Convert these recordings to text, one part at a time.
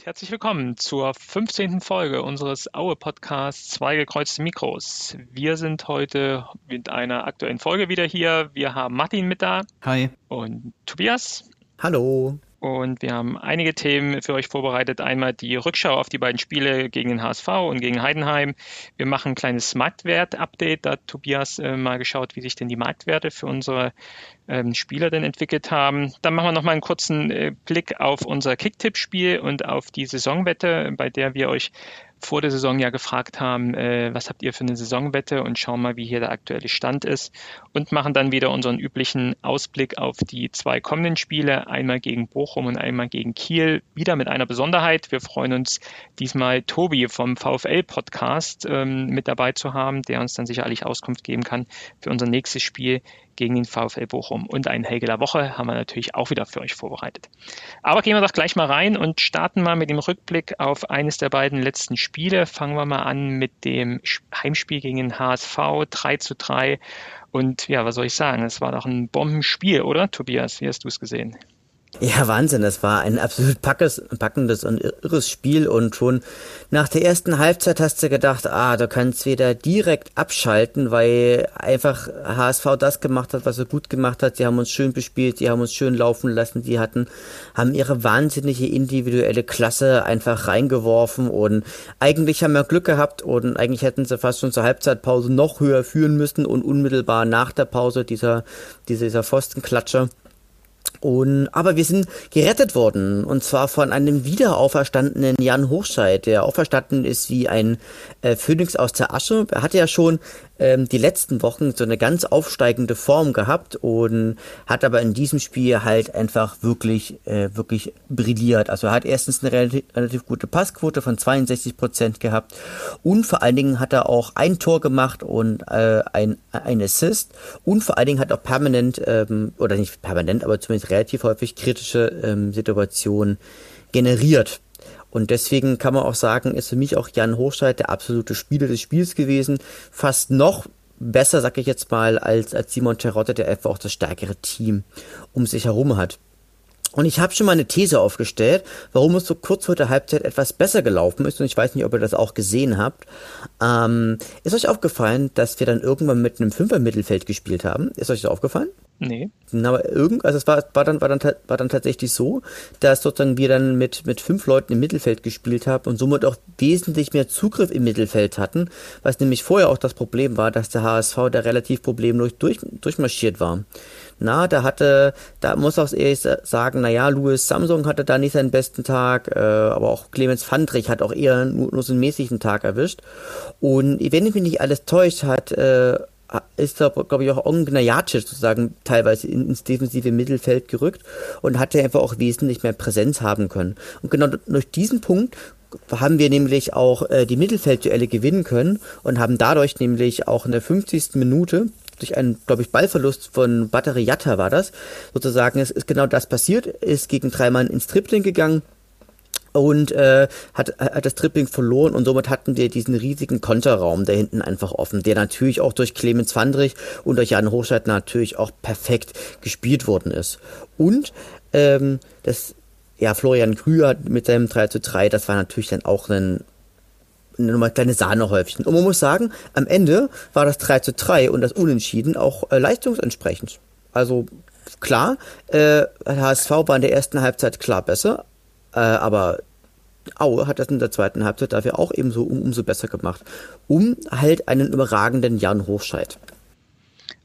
und herzlich willkommen zur 15. Folge unseres Aue-Podcasts Zwei gekreuzte Mikros. Wir sind heute mit einer aktuellen Folge wieder hier. Wir haben Martin mit da. Hi. Und Tobias. Hallo. Und wir haben einige Themen für euch vorbereitet. Einmal die Rückschau auf die beiden Spiele gegen den HSV und gegen Heidenheim. Wir machen ein kleines Marktwert-Update. Da hat Tobias äh, mal geschaut, wie sich denn die Marktwerte für unsere ähm, Spieler denn entwickelt haben. Dann machen wir noch mal einen kurzen äh, Blick auf unser Kicktipp-Spiel und auf die Saisonwette, bei der wir euch vor der Saison ja gefragt haben, äh, was habt ihr für eine Saisonwette und schauen mal, wie hier der aktuelle Stand ist und machen dann wieder unseren üblichen Ausblick auf die zwei kommenden Spiele, einmal gegen Bochum und einmal gegen Kiel, wieder mit einer Besonderheit. Wir freuen uns diesmal Tobi vom VfL Podcast ähm, mit dabei zu haben, der uns dann sicherlich Auskunft geben kann für unser nächstes Spiel gegen den VfL Bochum. Und ein Helgeler Woche haben wir natürlich auch wieder für euch vorbereitet. Aber gehen wir doch gleich mal rein und starten mal mit dem Rückblick auf eines der beiden letzten Spiele. Fangen wir mal an mit dem Heimspiel gegen den HSV 3 zu 3. Und ja, was soll ich sagen? Es war doch ein Bombenspiel, oder Tobias? Wie hast du es gesehen? Ja, Wahnsinn. Das war ein absolut packes, packendes und irres Spiel. Und schon nach der ersten Halbzeit hast du gedacht, ah, du kannst wieder direkt abschalten, weil einfach HSV das gemacht hat, was er gut gemacht hat. Sie haben uns schön bespielt, sie haben uns schön laufen lassen, sie hatten, haben ihre wahnsinnige individuelle Klasse einfach reingeworfen und eigentlich haben wir Glück gehabt und eigentlich hätten sie fast schon zur Halbzeitpause noch höher führen müssen und unmittelbar nach der Pause dieser, dieser Pfostenklatscher und, aber wir sind gerettet worden, und zwar von einem wiederauferstandenen Jan Hochscheid, der auferstanden ist wie ein äh, Phönix aus der Asche. Er hatte ja schon ähm, die letzten Wochen so eine ganz aufsteigende Form gehabt und hat aber in diesem Spiel halt einfach wirklich, äh, wirklich brilliert. Also er hat erstens eine relativ, relativ gute Passquote von 62 Prozent gehabt und vor allen Dingen hat er auch ein Tor gemacht und äh, ein, ein Assist und vor allen Dingen hat auch permanent, ähm, oder nicht permanent, aber zumindest relativ häufig kritische ähm, Situationen generiert. Und deswegen kann man auch sagen, ist für mich auch Jan Hochscheid der absolute Spieler des Spiels gewesen. Fast noch besser, sag ich jetzt mal, als, als Simon Terotte, der einfach auch das stärkere Team um sich herum hat. Und ich habe schon mal eine These aufgestellt, warum es so kurz vor der Halbzeit etwas besser gelaufen ist. Und ich weiß nicht, ob ihr das auch gesehen habt. Ähm, ist euch aufgefallen, dass wir dann irgendwann mit einem Fünfer-Mittelfeld gespielt haben? Ist euch das aufgefallen? Nee. Aber irgend, also es war, war dann, war dann, war dann tatsächlich so, dass sozusagen wir dann mit, mit fünf Leuten im Mittelfeld gespielt haben und somit auch wesentlich mehr Zugriff im Mittelfeld hatten, was nämlich vorher auch das Problem war, dass der HSV da relativ problemlos durch, durchmarschiert war. Na, da hatte, da muss auch ehrlich sagen, naja, Louis Samsung hatte da nicht seinen besten Tag, äh, aber auch Clemens Fandrich hat auch eher nur, nur so einen mäßigen Tag erwischt. Und wenn ich mich nicht alles täuscht, hat, äh, ist da, glaube ich, auch Ongnajacic sozusagen teilweise ins defensive Mittelfeld gerückt und hatte einfach auch wesentlich mehr Präsenz haben können. Und genau durch diesen Punkt haben wir nämlich auch äh, die Mittelfeldduelle gewinnen können und haben dadurch nämlich auch in der 50. Minute durch einen, glaube ich, Ballverlust von Battery Yatta war das, sozusagen, es ist genau das passiert, ist gegen drei Mann ins Tripling gegangen, und äh, hat, hat das Tripling verloren und somit hatten wir diesen riesigen Konterraum da hinten einfach offen, der natürlich auch durch Clemens Fandrich und durch Jan Hochscheid natürlich auch perfekt gespielt worden ist. Und ähm, das, ja, Florian Krüger mit seinem 3 zu 3, das war natürlich dann auch ein nochmal kleine Sahnehäufchen. Und man muss sagen, am Ende war das 3 zu 3 und das Unentschieden auch äh, leistungsentsprechend. Also klar, äh, HSV war in der ersten Halbzeit klar besser, äh, aber Aue hat das in der zweiten Halbzeit dafür auch ebenso um, umso besser gemacht. Um halt einen überragenden Jan Hochscheid.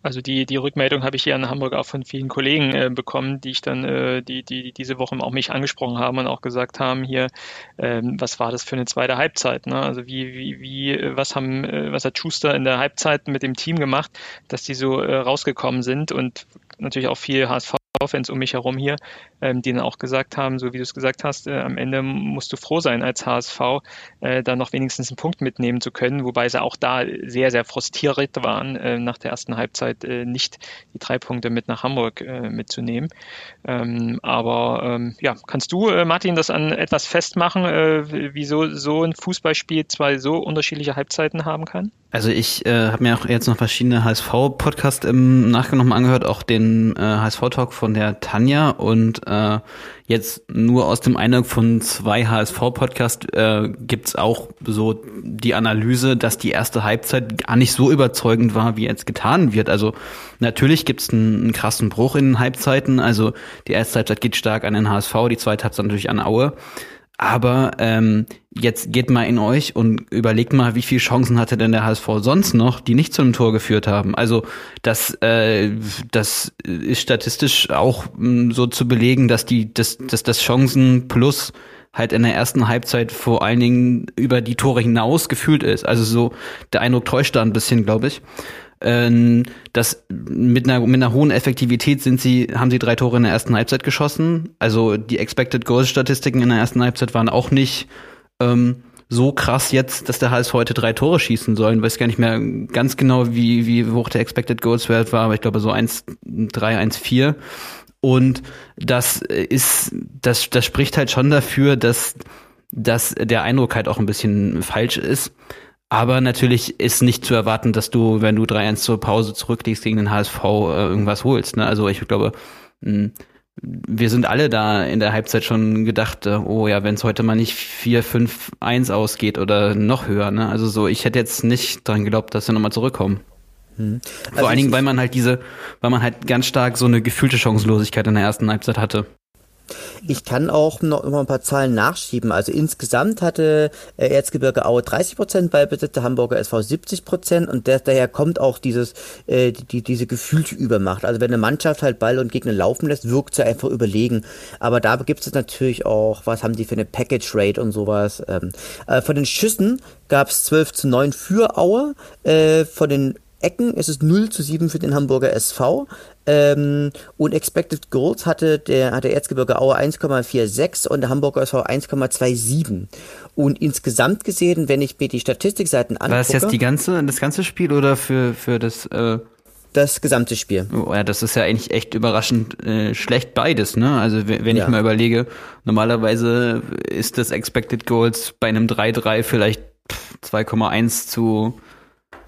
Also die, die Rückmeldung habe ich hier in Hamburg auch von vielen Kollegen äh, bekommen, die ich dann, äh, die, die diese Woche auch mich angesprochen haben und auch gesagt haben, hier, ähm, was war das für eine zweite Halbzeit? Ne? Also wie, wie, wie, was haben, äh, was hat Schuster in der Halbzeit mit dem Team gemacht, dass die so äh, rausgekommen sind und natürlich auch viel HSV Fans um mich herum hier, ähm, die dann auch gesagt haben, so wie du es gesagt hast, äh, am Ende musst du froh sein als HSV, äh, da noch wenigstens einen Punkt mitnehmen zu können, wobei sie auch da sehr, sehr frustriert waren, äh, nach der ersten Halbzeit äh, nicht die drei Punkte mit nach Hamburg äh, mitzunehmen. Ähm, aber ähm, ja, kannst du, äh, Martin, das an etwas festmachen, wieso so ein Fußballspiel zwei so unterschiedliche Halbzeiten haben kann? Also ich äh, habe mir auch jetzt noch verschiedene HSV-Podcasts im Nachgang angehört, auch den äh, HSV-Talk von der Tanja und äh, jetzt nur aus dem Eindruck von zwei HSV-Podcasts äh, gibt auch so die Analyse, dass die erste Halbzeit gar nicht so überzeugend war, wie jetzt getan wird. Also natürlich gibt's einen, einen krassen Bruch in den Halbzeiten. Also die erste Halbzeit geht stark an den HSV, die zweite Halbzeit natürlich an Aue. Aber ähm, jetzt geht mal in euch und überlegt mal, wie viele Chancen hatte denn der HSV sonst noch, die nicht zu einem Tor geführt haben. Also das, äh, das ist statistisch auch mh, so zu belegen, dass die, dass, dass das Chancen plus halt in der ersten Halbzeit vor allen Dingen über die Tore hinaus gefühlt ist. Also so der Eindruck täuscht da ein bisschen, glaube ich. Ähm, das mit einer, mit einer hohen Effektivität sind sie, haben sie drei Tore in der ersten Halbzeit geschossen. Also die Expected Goals Statistiken in der ersten Halbzeit waren auch nicht ähm, so krass jetzt, dass der HSV heute drei Tore schießen soll. Ich weiß gar nicht mehr ganz genau, wie, wie hoch der Expected Goals Wert war, aber ich glaube so 1,3, 1,4. Und das ist, das, das spricht halt schon dafür, dass, dass der Eindruck halt auch ein bisschen falsch ist. Aber natürlich ist nicht zu erwarten, dass du, wenn du 3-1 zur Pause zurückliegst gegen den HSV, äh, irgendwas holst. Ne? Also ich glaube, mh, wir sind alle da in der Halbzeit schon gedacht, äh, oh ja, wenn es heute mal nicht 4-5-1 ausgeht oder noch höher. Ne? Also so, ich hätte jetzt nicht dran geglaubt, dass wir nochmal zurückkommen. Hm. Vor also allen Dingen, weil man halt diese, weil man halt ganz stark so eine gefühlte Chancenlosigkeit in der ersten Halbzeit hatte. Ich kann auch noch immer ein paar Zahlen nachschieben. Also insgesamt hatte äh, Erzgebirge Aue 30 Prozent Ballbesitz, der Hamburger SV 70 Prozent und der, daher kommt auch dieses, äh, die, diese gefühlte Übermacht. Also wenn eine Mannschaft halt Ball und Gegner laufen lässt, wirkt sie einfach überlegen. Aber da gibt es natürlich auch, was haben die für eine Package Rate und sowas. Ähm, äh, von den Schüssen gab es 12 zu 9 für Aue. Äh, von den Ecken ist es 0 zu 7 für den Hamburger SV. Ähm, und Expected Goals hatte der, hat der Erzgebirge Aue 1,46 und der Hamburger SV 1,27. Und insgesamt gesehen, wenn ich mir die Statistikseiten angucke. War das jetzt die ganze, das ganze Spiel oder für, für das, äh das gesamte Spiel. Oh, ja, das ist ja eigentlich echt überraschend äh, schlecht beides, ne? Also wenn ja. ich mal überlege, normalerweise ist das Expected Goals bei einem 3-3 vielleicht 2,1 zu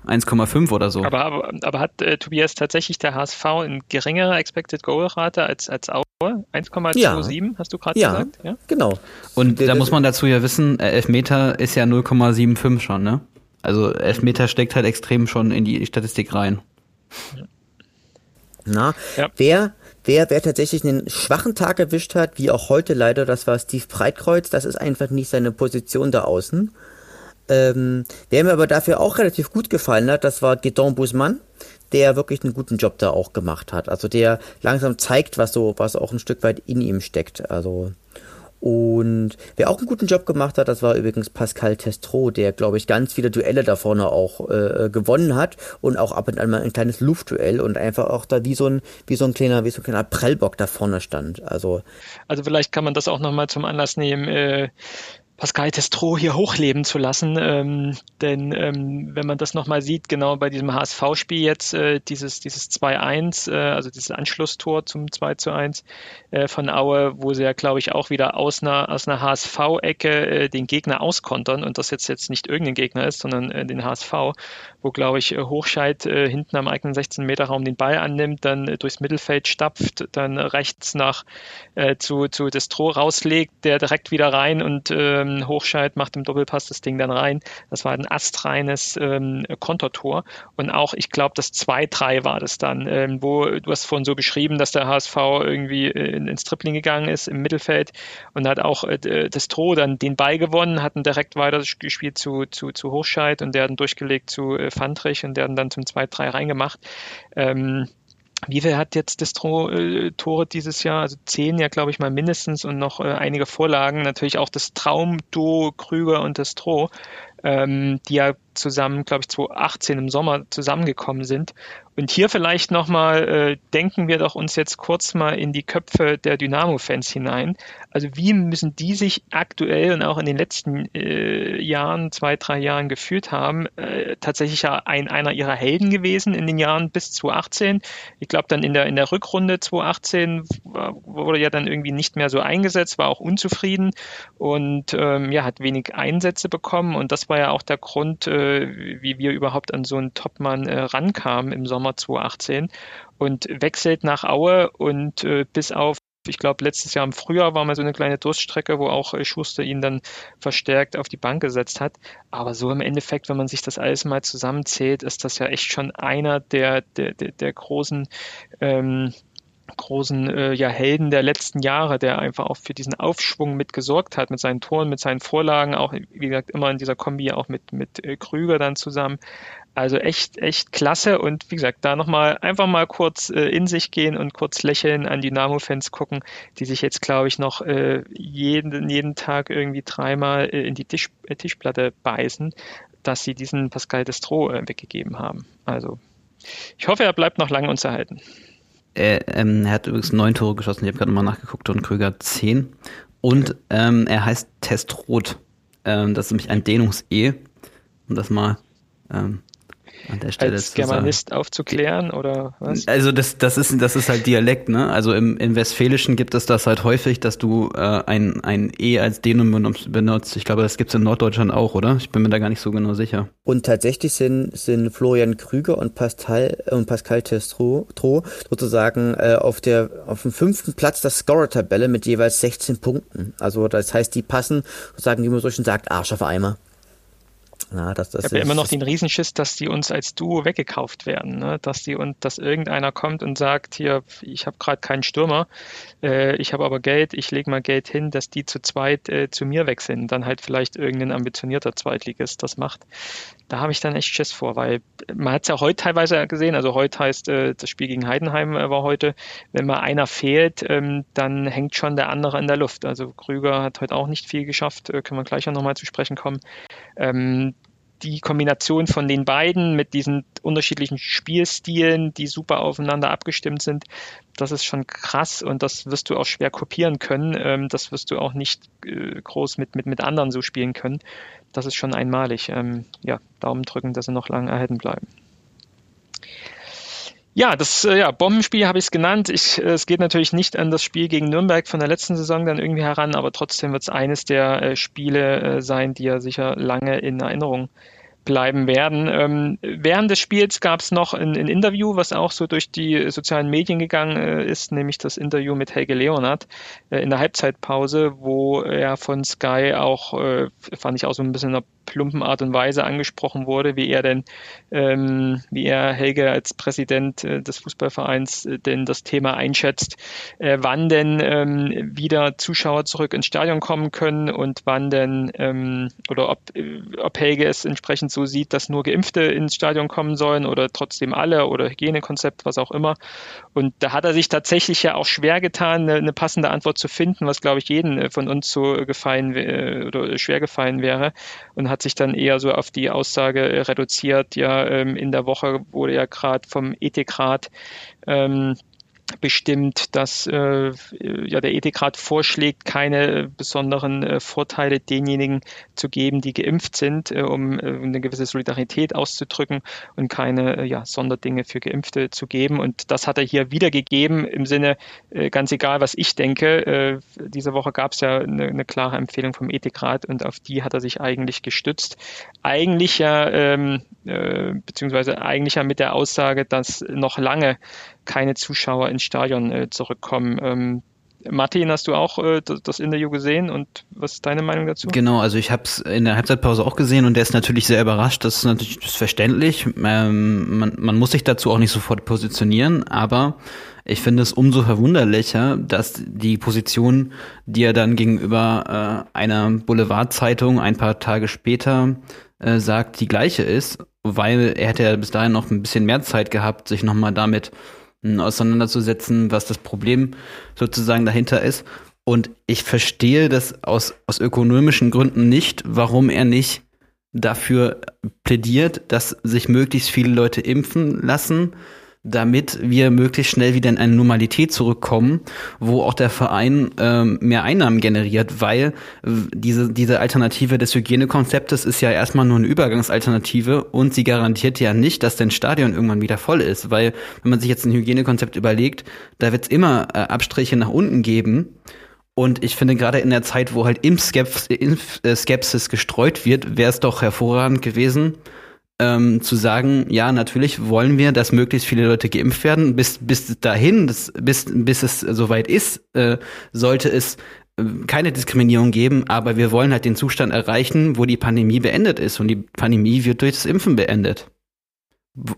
1,5 oder so. Aber, aber, aber hat äh, Tobias tatsächlich der HSV eine geringere Expected Goal Rate als, als Aue? 1,27 ja. hast du gerade ja, gesagt? Ja, genau. Und da muss man dazu ja wissen, äh, Elfmeter ist ja 0,75 schon, ne? Also Elfmeter steckt halt extrem schon in die Statistik rein. Na, ja. wer, wer, wer tatsächlich einen schwachen Tag erwischt hat, wie auch heute leider, das war Steve Breitkreuz, das ist einfach nicht seine Position da außen. Ähm, wer mir aber dafür auch relativ gut gefallen hat, das war Guidon Busman, der wirklich einen guten Job da auch gemacht hat. Also der langsam zeigt, was so, was auch ein Stück weit in ihm steckt. Also und wer auch einen guten Job gemacht hat, das war übrigens Pascal Testro, der, glaube ich, ganz viele Duelle da vorne auch äh, gewonnen hat und auch ab und an mal ein kleines Luftduell und einfach auch da wie so ein, wie so ein kleiner, wie so ein kleiner Prellbock da vorne stand. Also, also vielleicht kann man das auch nochmal zum Anlass nehmen, äh, Pascal Testro hier hochleben zu lassen. Ähm, denn ähm, wenn man das nochmal sieht, genau bei diesem HSV-Spiel jetzt, äh, dieses, dieses 2-1, äh, also dieses Anschlusstor zum 2-1 äh, von Aue, wo sie ja, glaube ich, auch wieder aus einer, aus einer HSV-Ecke äh, den Gegner auskontern und das jetzt, jetzt nicht irgendein Gegner ist, sondern äh, den HSV, wo, glaube ich, äh, Hochscheid äh, hinten am eigenen 16-Meter-Raum den Ball annimmt, dann äh, durchs Mittelfeld stapft, dann rechts nach äh, zu, zu Destro rauslegt, der direkt wieder rein und äh, ähm, Hochscheid macht im Doppelpass das Ding dann rein. Das war ein astreines ähm, Kontertor. Und auch, ich glaube, das 2-3 war das dann, ähm, wo du hast vorhin so beschrieben, dass der HSV irgendwie äh, ins Tripling gegangen ist im Mittelfeld und hat auch äh, das Tro dann den Ball gewonnen, hatten direkt weiter gespielt zu, zu, zu Hochscheid und der hat dann durchgelegt zu äh, Fandrich und der hat dann zum 2-3 reingemacht. Ähm, wie viel hat jetzt Destro äh, Tore dieses Jahr? Also zehn ja, glaube ich mal mindestens und noch äh, einige Vorlagen. Natürlich auch das Traumduo Krüger und Destro, ähm, die ja zusammen, glaube ich, 2018 im Sommer zusammengekommen sind. Und hier vielleicht nochmal, äh, denken wir doch uns jetzt kurz mal in die Köpfe der Dynamo-Fans hinein. Also wie müssen die sich aktuell und auch in den letzten äh, Jahren, zwei, drei Jahren gefühlt haben? Äh, tatsächlich ja ein, einer ihrer Helden gewesen in den Jahren bis 2018. Ich glaube dann in der, in der Rückrunde 2018 wurde ja dann irgendwie nicht mehr so eingesetzt, war auch unzufrieden und ähm, ja, hat wenig Einsätze bekommen. Und das war ja auch der Grund, äh, äh, wie wir überhaupt an so einen Topmann äh, rankamen im Sommer 2018 und wechselt nach Aue und äh, bis auf ich glaube, letztes Jahr im Frühjahr war mal so eine kleine Durststrecke, wo auch äh, Schuster ihn dann verstärkt auf die Bank gesetzt hat. Aber so im Endeffekt, wenn man sich das alles mal zusammenzählt, ist das ja echt schon einer der, der, der, der großen ähm, großen äh, ja, Helden der letzten Jahre, der einfach auch für diesen Aufschwung mit gesorgt hat, mit seinen Toren, mit seinen Vorlagen, auch wie gesagt immer in dieser Kombi auch mit, mit äh, Krüger dann zusammen. Also echt, echt klasse und wie gesagt, da nochmal einfach mal kurz äh, in sich gehen und kurz lächeln an Dynamo-Fans gucken, die sich jetzt, glaube ich, noch äh, jeden, jeden Tag irgendwie dreimal äh, in die Tisch, äh, Tischplatte beißen, dass sie diesen Pascal Destro äh, weggegeben haben. Also ich hoffe, er bleibt noch lange uns erhalten. Er, ähm, er hat übrigens neun Tore geschossen, ich habe gerade mal nachgeguckt und Krüger zehn. Und ähm, er heißt Testrot. Ähm, das ist nämlich ein Dehnungs-E, um das mal ähm, an der Stelle als Germanist sagen. aufzuklären oder was? Also das, das ist das ist halt Dialekt, ne? Also im, im Westfälischen gibt es das halt häufig, dass du äh, ein ein e als Denom benutzt. Ich glaube, das gibt es in Norddeutschland auch, oder? Ich bin mir da gar nicht so genau sicher. Und tatsächlich sind sind Florian Krüger und Pascal und Pascal Testro sozusagen äh, auf der auf dem fünften Platz der Scorer-Tabelle mit jeweils 16 Punkten. Also das heißt, die passen, sagen wie man so schön sagt, Arsch auf Eimer. Ja, das, das ich habe ja immer noch den Riesenschiss, dass die uns als Duo weggekauft werden, ne? dass die und dass irgendeiner kommt und sagt, hier, ich habe gerade keinen Stürmer, äh, ich habe aber Geld, ich lege mal Geld hin, dass die zu zweit äh, zu mir wechseln, dann halt vielleicht irgendein ambitionierter Zweitligist das macht. Da habe ich dann echt Schiss vor, weil man hat es ja heute teilweise gesehen, also heute heißt äh, das Spiel gegen Heidenheim äh, war heute, wenn mal einer fehlt, ähm, dann hängt schon der andere in der Luft. Also Krüger hat heute auch nicht viel geschafft, äh, können wir gleich auch nochmal zu sprechen kommen. Ähm, die Kombination von den beiden mit diesen unterschiedlichen Spielstilen, die super aufeinander abgestimmt sind, das ist schon krass und das wirst du auch schwer kopieren können. Ähm, das wirst du auch nicht äh, groß mit, mit, mit anderen so spielen können. Das ist schon einmalig. Ähm, ja, Daumen drücken, dass sie noch lange erhalten bleiben. Ja, das äh, ja, Bombenspiel habe ich es genannt. Ich, äh, es geht natürlich nicht an das Spiel gegen Nürnberg von der letzten Saison dann irgendwie heran, aber trotzdem wird es eines der äh, Spiele äh, sein, die ja sicher lange in Erinnerung bleiben werden. Ähm, während des Spiels gab es noch ein, ein, Interview, was auch so durch die sozialen Medien gegangen äh, ist, nämlich das Interview mit Helge Leonard äh, in der Halbzeitpause, wo er von Sky auch, äh, fand ich auch so ein bisschen in einer plumpen Art und Weise angesprochen wurde, wie er denn, ähm, wie er Helge als Präsident äh, des Fußballvereins äh, denn das Thema einschätzt, äh, wann denn ähm, wieder Zuschauer zurück ins Stadion kommen können und wann denn ähm, oder ob, ob Helge es entsprechend so sieht, dass nur Geimpfte ins Stadion kommen sollen oder trotzdem alle oder Hygienekonzept, was auch immer. Und da hat er sich tatsächlich ja auch schwer getan, eine, eine passende Antwort zu finden, was glaube ich jeden äh, von uns so gefallen oder schwer gefallen wäre und hat sich dann eher so auf die Aussage äh, reduziert, ja, ähm, in der Woche wurde ja gerade vom Ethikrat ähm, bestimmt, dass äh, ja, der Ethikrat vorschlägt, keine besonderen äh, Vorteile denjenigen zu geben, die geimpft sind, äh, um äh, eine gewisse Solidarität auszudrücken und keine äh, ja, Sonderdinge für Geimpfte zu geben. Und das hat er hier wiedergegeben im Sinne, äh, ganz egal, was ich denke. Äh, diese Woche gab es ja eine, eine klare Empfehlung vom Ethikrat und auf die hat er sich eigentlich gestützt. Eigentlich ja, ähm, äh, beziehungsweise eigentlich ja mit der Aussage, dass noch lange keine Zuschauer ins Stadion äh, zurückkommen. Ähm, Martin, hast du auch äh, das Interview gesehen und was ist deine Meinung dazu? Genau, also ich habe es in der Halbzeitpause auch gesehen und der ist natürlich sehr überrascht. Das ist natürlich das ist verständlich. Ähm, man, man muss sich dazu auch nicht sofort positionieren, aber ich finde es umso verwunderlicher, dass die Position, die er dann gegenüber äh, einer Boulevardzeitung ein paar Tage später äh, sagt, die gleiche ist, weil er hätte ja bis dahin noch ein bisschen mehr Zeit gehabt, sich nochmal damit auseinanderzusetzen, was das Problem sozusagen dahinter ist. Und ich verstehe das aus, aus ökonomischen Gründen nicht, warum er nicht dafür plädiert, dass sich möglichst viele Leute impfen lassen, damit wir möglichst schnell wieder in eine Normalität zurückkommen, wo auch der Verein ähm, mehr Einnahmen generiert, weil diese, diese Alternative des Hygienekonzeptes ist ja erstmal nur eine Übergangsalternative und sie garantiert ja nicht, dass dein Stadion irgendwann wieder voll ist, weil wenn man sich jetzt ein Hygienekonzept überlegt, da wird es immer äh, Abstriche nach unten geben. Und ich finde gerade in der Zeit, wo halt Impfskepsis, Impfskepsis gestreut wird, wäre es doch hervorragend gewesen, ähm, zu sagen, ja, natürlich wollen wir, dass möglichst viele Leute geimpft werden. Bis, bis dahin, das, bis, bis es soweit ist, äh, sollte es äh, keine Diskriminierung geben, aber wir wollen halt den Zustand erreichen, wo die Pandemie beendet ist. Und die Pandemie wird durch das Impfen beendet.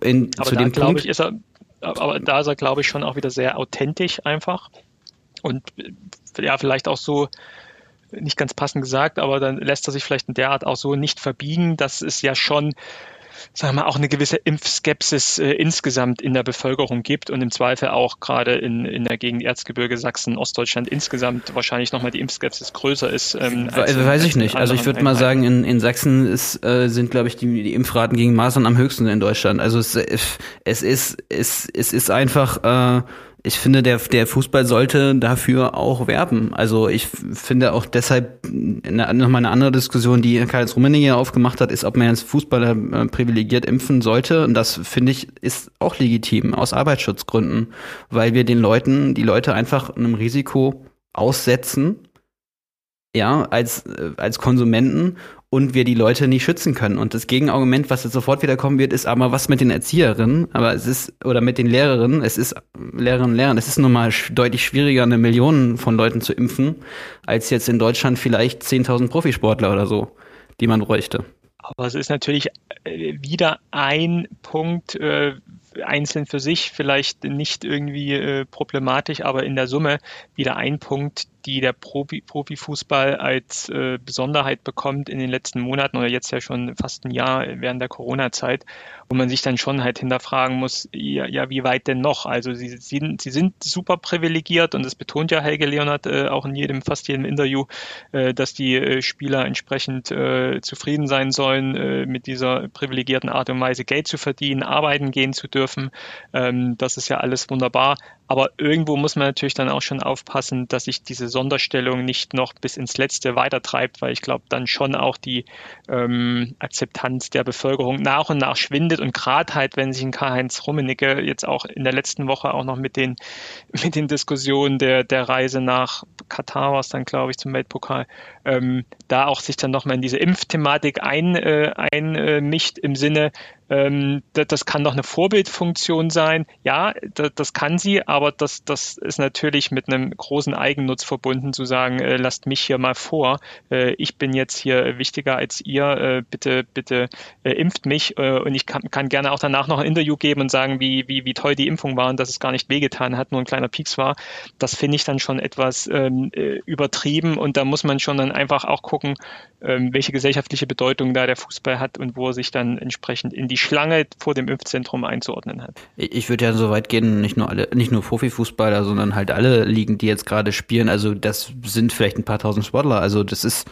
In, aber zu da, dem Punkt, ich, ist er, aber da ist er, glaube ich, schon auch wieder sehr authentisch einfach. Und äh, ja, vielleicht auch so, nicht ganz passend gesagt, aber dann lässt er sich vielleicht in der Art auch so nicht verbiegen. Das ist ja schon sagen wir mal, auch eine gewisse Impfskepsis äh, insgesamt in der Bevölkerung gibt und im Zweifel auch gerade in, in der Gegend Erzgebirge Sachsen, Ostdeutschland insgesamt wahrscheinlich nochmal die Impfskepsis größer ist. Ähm, als, Weiß ich nicht. Also ich würde mal sagen, in, in Sachsen ist, äh, sind, glaube ich, die, die Impfraten gegen Masern am höchsten in Deutschland. Also es, es ist, es, es ist einfach äh, ich finde, der, der Fußball sollte dafür auch werben. Also ich finde auch deshalb nochmal eine andere Diskussion, die Karl-Heinz Rummenigge aufgemacht hat, ist, ob man jetzt Fußballer äh, privilegiert impfen sollte. Und das finde ich ist auch legitim aus Arbeitsschutzgründen, weil wir den Leuten, die Leute einfach einem Risiko aussetzen, ja, als, äh, als Konsumenten und wir die Leute nicht schützen können. Und das Gegenargument, was jetzt sofort wieder kommen wird, ist aber was mit den Erzieherinnen, aber es ist, oder mit den Lehrerinnen, es ist Lehrerinnen und Lehrern, es ist nun mal deutlich schwieriger, eine Million von Leuten zu impfen, als jetzt in Deutschland vielleicht 10.000 Profisportler oder so, die man bräuchte. Aber es ist natürlich äh, wieder ein Punkt, äh, einzeln für sich vielleicht nicht irgendwie äh, problematisch, aber in der Summe wieder ein Punkt, die der Profi, Profifußball als äh, Besonderheit bekommt in den letzten Monaten oder jetzt ja schon fast ein Jahr während der Corona-Zeit, wo man sich dann schon halt hinterfragen muss, ja, ja wie weit denn noch? Also sie sind, sie sind super privilegiert und das betont ja Helge Leonard äh, auch in jedem, fast jedem Interview, äh, dass die äh, Spieler entsprechend äh, zufrieden sein sollen, äh, mit dieser privilegierten Art und Weise Geld zu verdienen, arbeiten gehen zu dürfen. Ähm, das ist ja alles wunderbar. Aber irgendwo muss man natürlich dann auch schon aufpassen, dass sich diese Sonderstellung nicht noch bis ins Letzte weitertreibt, weil ich glaube, dann schon auch die ähm, Akzeptanz der Bevölkerung nach und nach schwindet. Und gerade halt, wenn sich ein Karl-Heinz Rummenigge jetzt auch in der letzten Woche auch noch mit den, mit den Diskussionen der, der Reise nach Katar war es dann, glaube ich, zum Weltpokal, ähm, da auch sich dann nochmal in diese Impfthematik einmischt äh, einmischt im Sinne, ähm, das, das, kann doch eine Vorbildfunktion sein. Ja, das, das, kann sie, aber das, das ist natürlich mit einem großen Eigennutz verbunden, zu sagen, äh, lasst mich hier mal vor. Äh, ich bin jetzt hier wichtiger als ihr. Äh, bitte, bitte äh, impft mich. Äh, und ich kann, kann, gerne auch danach noch ein Interview geben und sagen, wie, wie, wie toll die Impfung war und dass es gar nicht wehgetan hat, nur ein kleiner Pieks war. Das finde ich dann schon etwas ähm, äh, übertrieben und da muss man schon dann einfach auch gucken, ähm, welche gesellschaftliche Bedeutung da der Fußball hat und wo er sich dann entsprechend in die Schlange vor dem Impfzentrum einzuordnen hat. Ich würde ja so weit gehen, nicht nur alle, nicht nur Profifußballer, sondern halt alle Ligen, die jetzt gerade spielen. Also das sind vielleicht ein paar tausend Sportler. Also das ist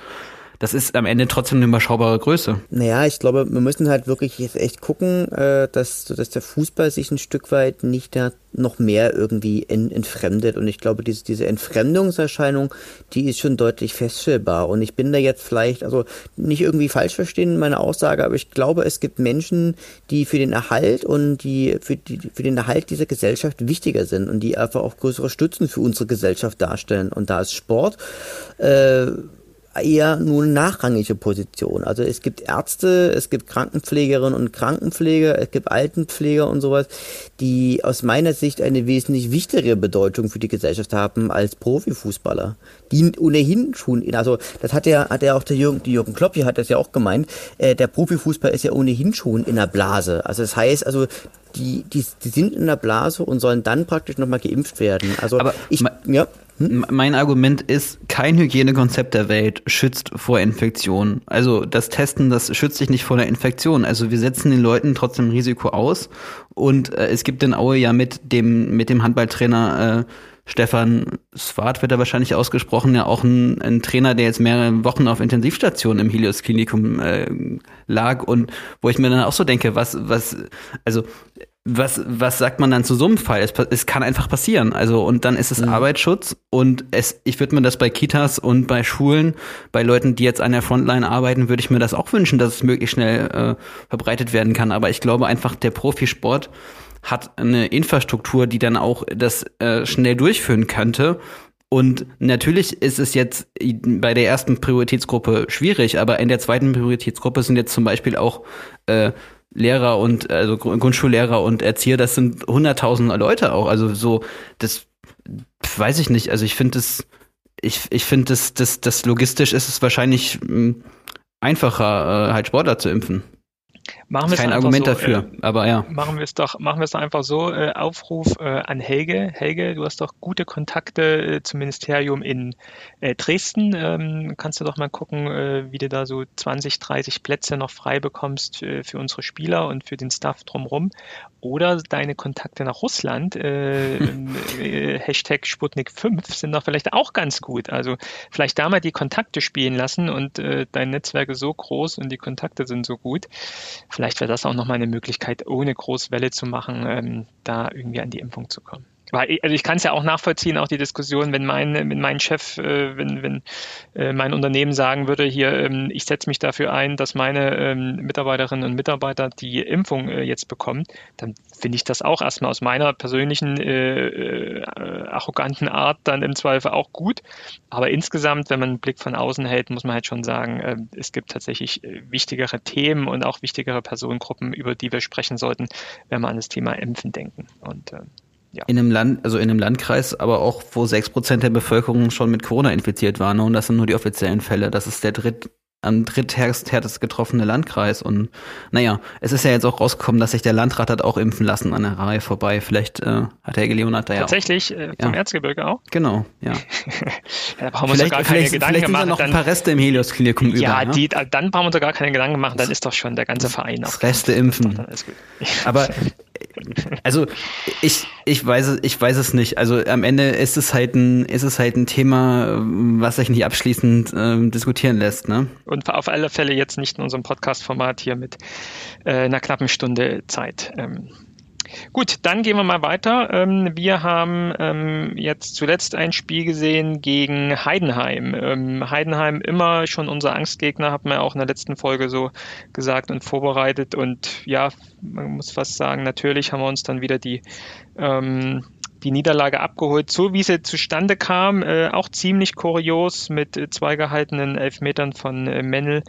das ist am Ende trotzdem eine überschaubare Größe. Naja, ich glaube, wir müssen halt wirklich jetzt echt gucken, äh, dass, dass der Fußball sich ein Stück weit nicht da noch mehr irgendwie entfremdet. Und ich glaube, diese, diese Entfremdungserscheinung, die ist schon deutlich feststellbar. Und ich bin da jetzt vielleicht, also nicht irgendwie falsch verstehen, meine Aussage, aber ich glaube, es gibt Menschen, die für den Erhalt und die für, die, für den Erhalt dieser Gesellschaft wichtiger sind und die einfach auch größere Stützen für unsere Gesellschaft darstellen. Und da ist Sport äh, eher nur eine nachrangige Position. Also es gibt Ärzte, es gibt Krankenpflegerinnen und Krankenpfleger, es gibt Altenpfleger und sowas, die aus meiner Sicht eine wesentlich wichtigere Bedeutung für die Gesellschaft haben als Profifußballer. Die ohnehin schon, also das hat ja, hat ja auch der Jürgen, die Jürgen Klopp hier hat das ja auch gemeint, äh, der Profifußball ist ja ohnehin schon in der Blase. Also das heißt, also die, die, die sind in der Blase und sollen dann praktisch nochmal geimpft werden. Also Aber ich, ja. Hm? Mein Argument ist, kein Hygienekonzept der Welt schützt vor Infektionen. Also das Testen, das schützt sich nicht vor der Infektion. Also wir setzen den Leuten trotzdem Risiko aus. Und äh, es gibt in Aue ja mit dem, mit dem Handballtrainer äh, Stefan Swart wird er wahrscheinlich ausgesprochen, ja auch ein, ein, Trainer, der jetzt mehrere Wochen auf Intensivstation im Helios Klinikum äh, lag und wo ich mir dann auch so denke, was, was, also was, was sagt man dann zu so einem Fall? Es, es kann einfach passieren. Also, und dann ist es mhm. Arbeitsschutz und es, ich würde mir das bei Kitas und bei Schulen, bei Leuten, die jetzt an der Frontline arbeiten, würde ich mir das auch wünschen, dass es möglichst schnell äh, verbreitet werden kann. Aber ich glaube einfach, der Profisport hat eine Infrastruktur, die dann auch das äh, schnell durchführen könnte. Und natürlich ist es jetzt bei der ersten Prioritätsgruppe schwierig, aber in der zweiten Prioritätsgruppe sind jetzt zum Beispiel auch äh, Lehrer und also Grundschullehrer und Erzieher, das sind hunderttausende Leute auch. Also so, das weiß ich nicht. Also ich finde es, ich, ich finde das, das, das logistisch ist es wahrscheinlich hm, einfacher, äh, halt Sportler zu impfen. Machen wir Kein Argument so, dafür, äh, aber ja. Machen wir es doch, machen wir es doch einfach so. Äh, Aufruf äh, an Helge. Helge, du hast doch gute Kontakte äh, zum Ministerium in äh, Dresden. Ähm, kannst du doch mal gucken, äh, wie du da so 20, 30 Plätze noch frei bekommst für unsere Spieler und für den Staff drumherum. Oder deine Kontakte nach Russland. Hashtag Sputnik 5, sind doch vielleicht auch ganz gut. Also vielleicht da mal die Kontakte spielen lassen und dein Netzwerk ist so groß und die Kontakte sind so gut vielleicht wäre das auch nochmal eine Möglichkeit, ohne Großwelle zu machen, ähm, da irgendwie an die Impfung zu kommen. Weil, also ich kann es ja auch nachvollziehen, auch die Diskussion, wenn mein, wenn mein Chef, äh, wenn, wenn äh, mein Unternehmen sagen würde, hier, ähm, ich setze mich dafür ein, dass meine ähm, Mitarbeiterinnen und Mitarbeiter die Impfung äh, jetzt bekommen, dann finde ich das auch erstmal aus meiner persönlichen äh, äh, arroganten Art dann im Zweifel auch gut. Aber insgesamt, wenn man einen Blick von außen hält, muss man halt schon sagen, äh, es gibt tatsächlich äh, wichtigere Themen und auch wichtigere Personengruppen, über die wir sprechen sollten, wenn wir an das Thema Impfen denken. Und äh, ja. In einem Land, also in einem Landkreis, aber auch, wo sechs Prozent der Bevölkerung schon mit Corona infiziert waren. Ne? Und das sind nur die offiziellen Fälle. Das ist der dritt, am dritthärtest getroffene Landkreis. Und naja, es ist ja jetzt auch rausgekommen, dass sich der Landrat hat auch impfen lassen an der Reihe vorbei. Vielleicht äh, hat Herr Leonard da ja Tatsächlich, äh, vom ja. Erzgebirge auch? Genau, ja. ja da brauchen wir uns gar keine Gedanken vielleicht machen. noch dann, ein paar Reste im Helios-Klinikum über. Ja, die, dann brauchen wir uns gar keine Gedanken machen, dann ist doch schon der ganze Verein auf. Reste impfen. Aber also ich, ich weiß es, ich weiß es nicht. Also am Ende ist es halt ein, ist es halt ein Thema, was sich nicht abschließend äh, diskutieren lässt, ne? Und auf alle Fälle jetzt nicht in unserem Podcast-Format hier mit äh, einer knappen Stunde Zeit. Ähm, Gut, dann gehen wir mal weiter. Ähm, wir haben ähm, jetzt zuletzt ein Spiel gesehen gegen Heidenheim. Ähm, Heidenheim immer schon unser Angstgegner, hat man auch in der letzten Folge so gesagt und vorbereitet. Und ja, man muss fast sagen, natürlich haben wir uns dann wieder die die Niederlage abgeholt, so wie sie zustande kam, äh, auch ziemlich kurios mit äh, zwei gehaltenen Elfmetern von äh, Mennel,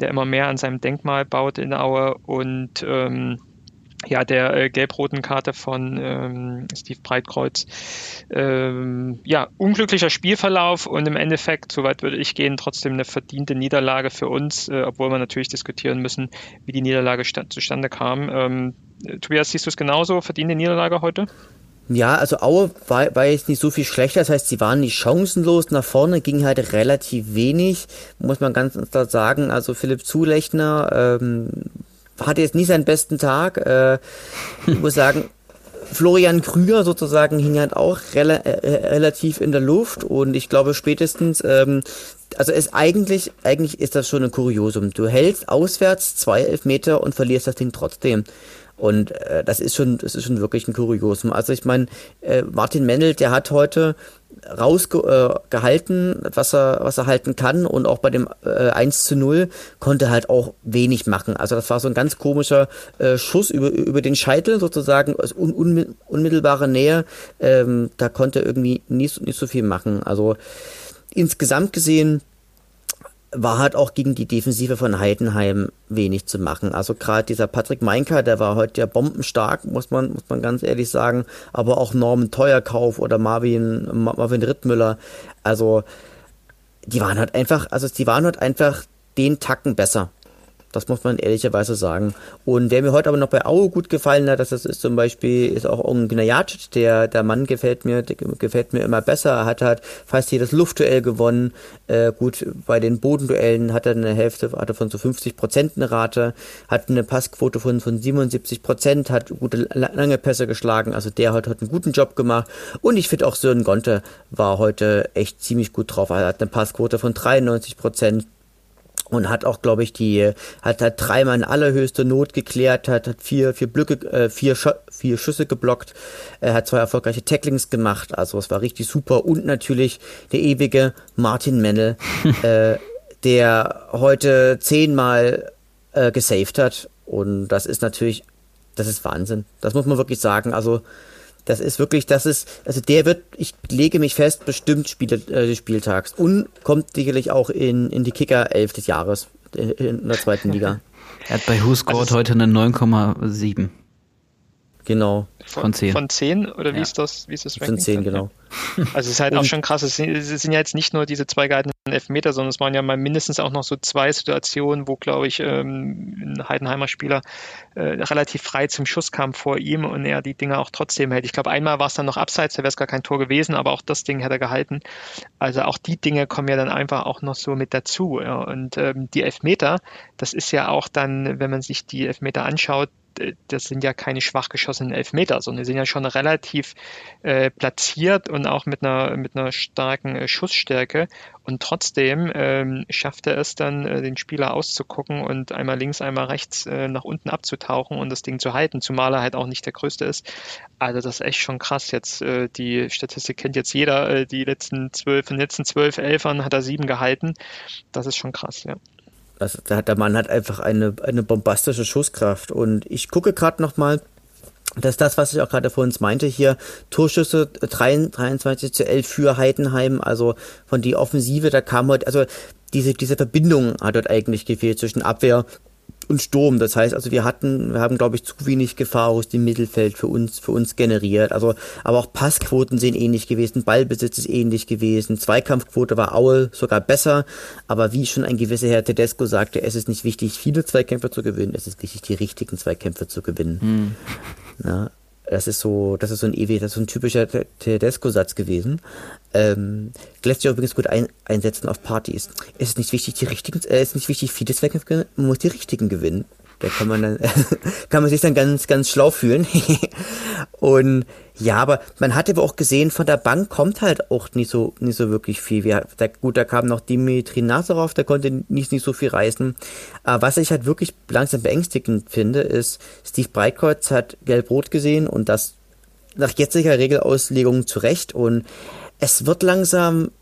der immer mehr an seinem Denkmal baut in Aue und ähm, ja, der äh, gelb-roten Karte von ähm, Steve Breitkreuz. Ähm, ja, unglücklicher Spielverlauf und im Endeffekt, soweit würde ich gehen, trotzdem eine verdiente Niederlage für uns, äh, obwohl wir natürlich diskutieren müssen, wie die Niederlage zustande kam. Ähm, Tobias, siehst du es genauso? Verdiente Niederlage heute? Ja, also Aue war, war jetzt nicht so viel schlechter, das heißt, sie waren nicht chancenlos, nach vorne ging halt relativ wenig, muss man ganz klar sagen. Also Philipp Zulechner ähm, hatte jetzt nie seinen besten Tag. Äh, ich muss sagen, Florian Krüger sozusagen hing halt auch rela äh, relativ in der Luft und ich glaube spätestens, ähm, also es eigentlich, eigentlich ist das schon ein Kuriosum. Du hältst auswärts zwei Elfmeter und verlierst das Ding trotzdem. Und äh, das ist schon, das ist schon wirklich ein Kuriosum. Also ich meine, äh, Martin Mendel, der hat heute rausgehalten, äh, was er, was er halten kann und auch bei dem äh, 1 zu 0 konnte halt auch wenig machen. Also das war so ein ganz komischer äh, Schuss über, über den Scheitel sozusagen, aus un, un, unmittelbarer Nähe. Ähm, da konnte er irgendwie nicht, nicht so viel machen. Also insgesamt gesehen war halt auch gegen die Defensive von Heidenheim wenig zu machen. Also gerade dieser Patrick Meinker, der war heute ja bombenstark, muss man, muss man ganz ehrlich sagen. Aber auch Norman Teuerkauf oder Marvin, Marvin Rittmüller. Also, die waren halt einfach, also die waren halt einfach den Tacken besser. Das muss man ehrlicherweise sagen. Und wer mir heute aber noch bei Aue gut gefallen hat, das ist zum Beispiel, ist auch ein Gnajacic, der, der Mann gefällt mir, gefällt mir immer besser. Er hat halt fast jedes Luftduell gewonnen. Äh, gut, bei den Bodenduellen hat er eine Hälfte, hat er von so 50 Prozent eine Rate, hat eine Passquote von, von 77 Prozent, hat gute lange Pässe geschlagen. Also der hat, hat einen guten Job gemacht. Und ich finde auch Sören Gonte war heute echt ziemlich gut drauf. Er hat eine Passquote von 93 Prozent und hat auch, glaube ich, die hat hat dreimal in allerhöchster Not geklärt, hat, hat vier vier Blöcke, äh, vier Sch vier Schüsse geblockt, er hat zwei erfolgreiche Tacklings gemacht, also es war richtig super. Und natürlich der ewige Martin Mennel, äh, der heute zehnmal äh, gesaved hat. Und das ist natürlich, das ist Wahnsinn, das muss man wirklich sagen, also das ist wirklich, das ist, also der wird, ich lege mich fest, bestimmt Spiele äh, des Spieltags und kommt sicherlich auch in, in die Kicker 11 des Jahres in, in der zweiten Liga. Er hat bei Who Scored also heute eine 9,7. Genau. Von 10. Von 10 oder wie ja. ist das? Wie ist das Ranking? Von 10, genau. Also es ist halt auch schon krass. Es sind, es sind ja jetzt nicht nur diese zwei gehaltenen Elfmeter, sondern es waren ja mal mindestens auch noch so zwei Situationen, wo, glaube ich, ähm, ein Heidenheimer Spieler äh, relativ frei zum Schuss kam vor ihm und er die Dinge auch trotzdem hält. Ich glaube, einmal war es dann noch abseits, da wäre es gar kein Tor gewesen, aber auch das Ding hätte er gehalten. Also auch die Dinge kommen ja dann einfach auch noch so mit dazu. Und ähm, die Elfmeter, das ist ja auch dann, wenn man sich die Elfmeter anschaut, das sind ja keine schwach geschossenen Elfmeter, sondern die sind ja schon relativ äh, platziert und auch mit einer, mit einer starken äh, Schussstärke. Und trotzdem ähm, schafft er es dann, äh, den Spieler auszugucken und einmal links, einmal rechts äh, nach unten abzutauchen und das Ding zu halten, zumal er halt auch nicht der Größte ist. Also das ist echt schon krass jetzt. Äh, die Statistik kennt jetzt jeder. Äh, die letzten zwölf, von den letzten zwölf Elfern hat er sieben gehalten. Das ist schon krass, ja. Also der Mann hat einfach eine, eine bombastische Schusskraft. Und ich gucke gerade nochmal, dass das, was ich auch gerade vor uns meinte, hier Torschüsse 23 zu 11 für Heidenheim, also von die Offensive, da kam heute, also diese, diese Verbindung hat dort eigentlich gefehlt zwischen Abwehr und Sturm. Das heißt, also wir hatten, wir haben, glaube ich, zu wenig Gefahr aus dem Mittelfeld für uns, für uns generiert. Also, aber auch Passquoten sind ähnlich gewesen, Ballbesitz ist ähnlich gewesen, Zweikampfquote war Aue sogar besser. Aber wie schon ein gewisser Herr Tedesco sagte, es ist nicht wichtig, viele Zweikämpfe zu gewinnen, es ist wichtig, die richtigen Zweikämpfe zu gewinnen. Hm. Ja, das ist so, das ist so ein ewig, das ist so ein typischer Tedesco-Satz gewesen. Ähm, lässt sich übrigens gut ein, einsetzen auf Partys. Es ist nicht wichtig, die richtigen, äh, es ist nicht wichtig, viele Zwecke, man muss die richtigen gewinnen. Da kann man dann, kann man sich dann ganz, ganz schlau fühlen. und ja, aber man hat aber auch gesehen, von der Bank kommt halt auch nicht so, nicht so wirklich viel. Wir, da, gut, da kam noch Dimitri Nazarov, der konnte nicht, nicht so viel reißen. Aber was ich halt wirklich langsam beängstigend finde, ist, Steve Breitkreuz hat Gelb-Rot gesehen und das nach jetziger Regelauslegung zurecht und es wird langsam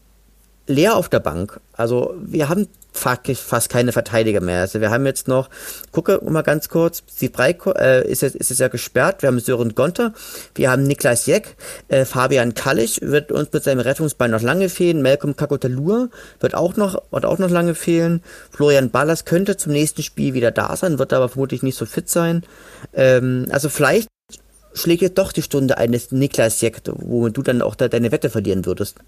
leer auf der Bank. Also wir haben fast keine Verteidiger mehr. Also wir haben jetzt noch, gucke mal ganz kurz, Breiko, äh, ist, jetzt, ist jetzt ja gesperrt, wir haben Sören Gonter, wir haben Niklas Jeck, äh, Fabian Kallich wird uns mit seinem Rettungsbein noch lange fehlen, Malcolm Kakotalur wird auch noch, wird auch noch lange fehlen, Florian Ballas könnte zum nächsten Spiel wieder da sein, wird aber vermutlich nicht so fit sein. Ähm, also vielleicht schlägt jetzt doch die Stunde eines Niklas Jeck, womit du dann auch da deine Wette verlieren würdest.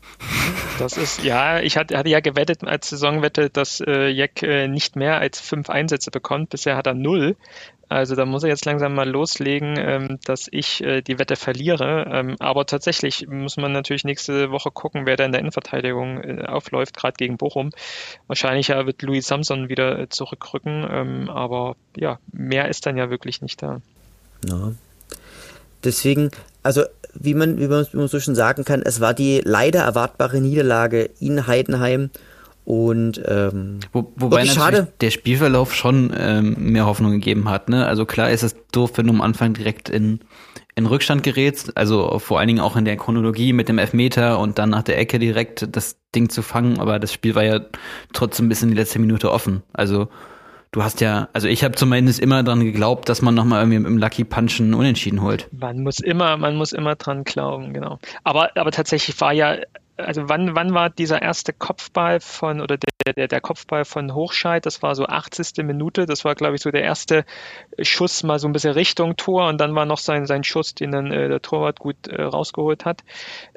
Das ist, ja, ich hatte, hatte ja gewettet als Saisonwette, dass äh, Jeck äh, nicht mehr als fünf Einsätze bekommt. Bisher hat er null. Also da muss er jetzt langsam mal loslegen, ähm, dass ich äh, die Wette verliere. Ähm, aber tatsächlich muss man natürlich nächste Woche gucken, wer da in der Innenverteidigung äh, aufläuft, gerade gegen Bochum. Wahrscheinlich ja, wird Louis Samson wieder äh, zurückrücken. Ähm, aber ja, mehr ist dann ja wirklich nicht da. Ja, Deswegen, also wie man, wie man, wie man so schon sagen kann, es war die leider erwartbare Niederlage in Heidenheim. Und ähm, Wo, wobei natürlich schade. der Spielverlauf schon ähm, mehr Hoffnung gegeben hat. Ne? Also klar ist es doof, wenn du am Anfang direkt in, in Rückstand gerätst. Also vor allen Dingen auch in der Chronologie mit dem Elfmeter und dann nach der Ecke direkt das Ding zu fangen. Aber das Spiel war ja trotzdem bis in die letzte Minute offen. Also du hast ja, also ich habe zumindest immer dran geglaubt, dass man nochmal irgendwie im Lucky Punch einen Unentschieden holt. Man muss immer, man muss immer dran glauben, genau. Aber, aber tatsächlich war ja also wann, wann war dieser erste Kopfball von, oder der, der, der Kopfball von Hochscheid, das war so 80. Minute, das war, glaube ich, so der erste Schuss mal so ein bisschen Richtung Tor und dann war noch sein, sein Schuss, den dann äh, der Torwart gut äh, rausgeholt hat.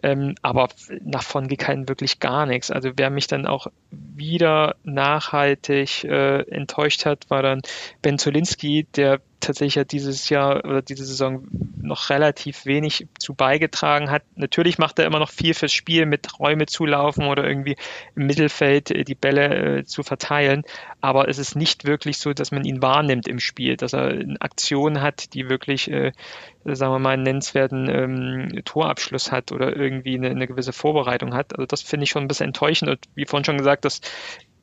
Ähm, aber nach von ging halt wirklich gar nichts. Also wer mich dann auch wieder nachhaltig äh, enttäuscht hat, war dann Ben Zolinski, der tatsächlich ja dieses Jahr oder diese Saison noch relativ wenig zu beigetragen hat. Natürlich macht er immer noch viel fürs Spiel mit Räume zulaufen oder irgendwie im Mittelfeld äh, die Bälle äh, zu verteilen, aber es ist nicht wirklich so, dass man ihn wahrnimmt im Spiel, dass er eine Aktion hat, die wirklich, äh, sagen wir mal, einen nennenswerten ähm, Torabschluss hat oder irgendwie eine, eine gewisse Vorbereitung hat. Also das finde ich schon ein bisschen enttäuschend und wie vorhin schon gesagt, das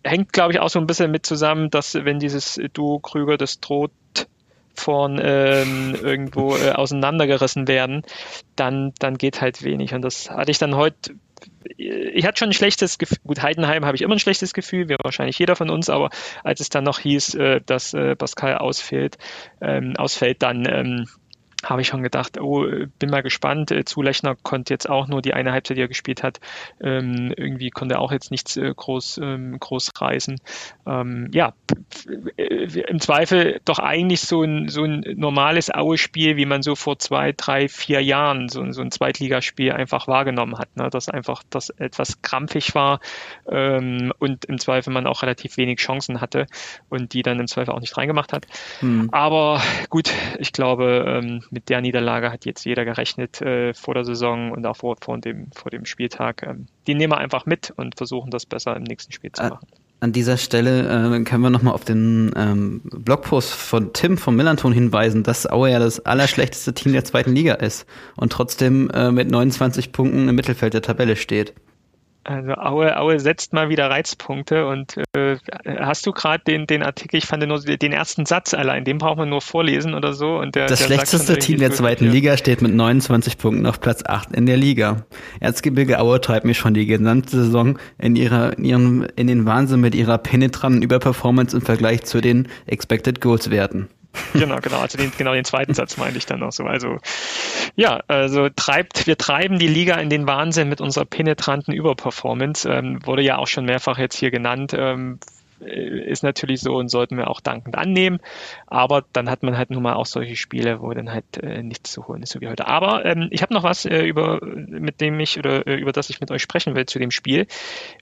hängt, glaube ich, auch so ein bisschen mit zusammen, dass wenn dieses Duo Krüger das droht von ähm, irgendwo äh, auseinandergerissen werden, dann, dann geht halt wenig. Und das hatte ich dann heute ich hatte schon ein schlechtes Gefühl. Gut, Heidenheim habe ich immer ein schlechtes Gefühl, wie wahrscheinlich jeder von uns, aber als es dann noch hieß, äh, dass äh, Pascal ausfällt, ähm, ausfällt, dann ähm, habe ich schon gedacht, oh, bin mal gespannt. Äh, Zulechner konnte jetzt auch nur die eine Halbzeit, die er gespielt hat, ähm, irgendwie konnte er auch jetzt nichts äh, groß, ähm, groß reißen. Ähm, ja, im Zweifel doch eigentlich so ein, so ein normales Aue-Spiel, wie man so vor zwei, drei, vier Jahren so, so ein Zweitligaspiel einfach wahrgenommen hat. Ne? Dass einfach das etwas krampfig war und im Zweifel man auch relativ wenig Chancen hatte und die dann im Zweifel auch nicht reingemacht hat. Hm. Aber gut, ich glaube, mit der Niederlage hat jetzt jeder gerechnet äh, vor der Saison und auch vor, vor, dem, vor dem Spieltag. Ähm, die nehmen wir einfach mit und versuchen das besser im nächsten Spiel zu machen. An dieser Stelle äh, können wir nochmal auf den ähm, Blogpost von Tim vom Millanton hinweisen, dass Aue ja das allerschlechteste Team der zweiten Liga ist und trotzdem äh, mit 29 Punkten im Mittelfeld der Tabelle steht. Also Aue, Aue setzt mal wieder Reizpunkte und äh, hast du gerade den, den Artikel, ich fand nur den ersten Satz allein, den braucht man nur vorlesen oder so. Und der, das der schlechteste Team der zweiten. Liga steht mit 29 Punkten auf Platz 8 in der Liga. Erzgebirge Aue treibt mich schon die gesamte Saison in ihrer, in ihrem, in den Wahnsinn mit ihrer penetranten Überperformance im Vergleich zu den Expected Goals Werten. Genau, genau. Also den, genau den zweiten Satz meine ich dann noch so. Also ja, also treibt, wir treiben die Liga in den Wahnsinn mit unserer penetranten Überperformance. Ähm, wurde ja auch schon mehrfach jetzt hier genannt. Ähm, ist natürlich so und sollten wir auch dankend annehmen. Aber dann hat man halt nun mal auch solche Spiele, wo dann halt äh, nichts zu holen ist, so wie heute. Aber ähm, ich habe noch was, äh, über, mit dem ich oder äh, über das ich mit euch sprechen will zu dem Spiel.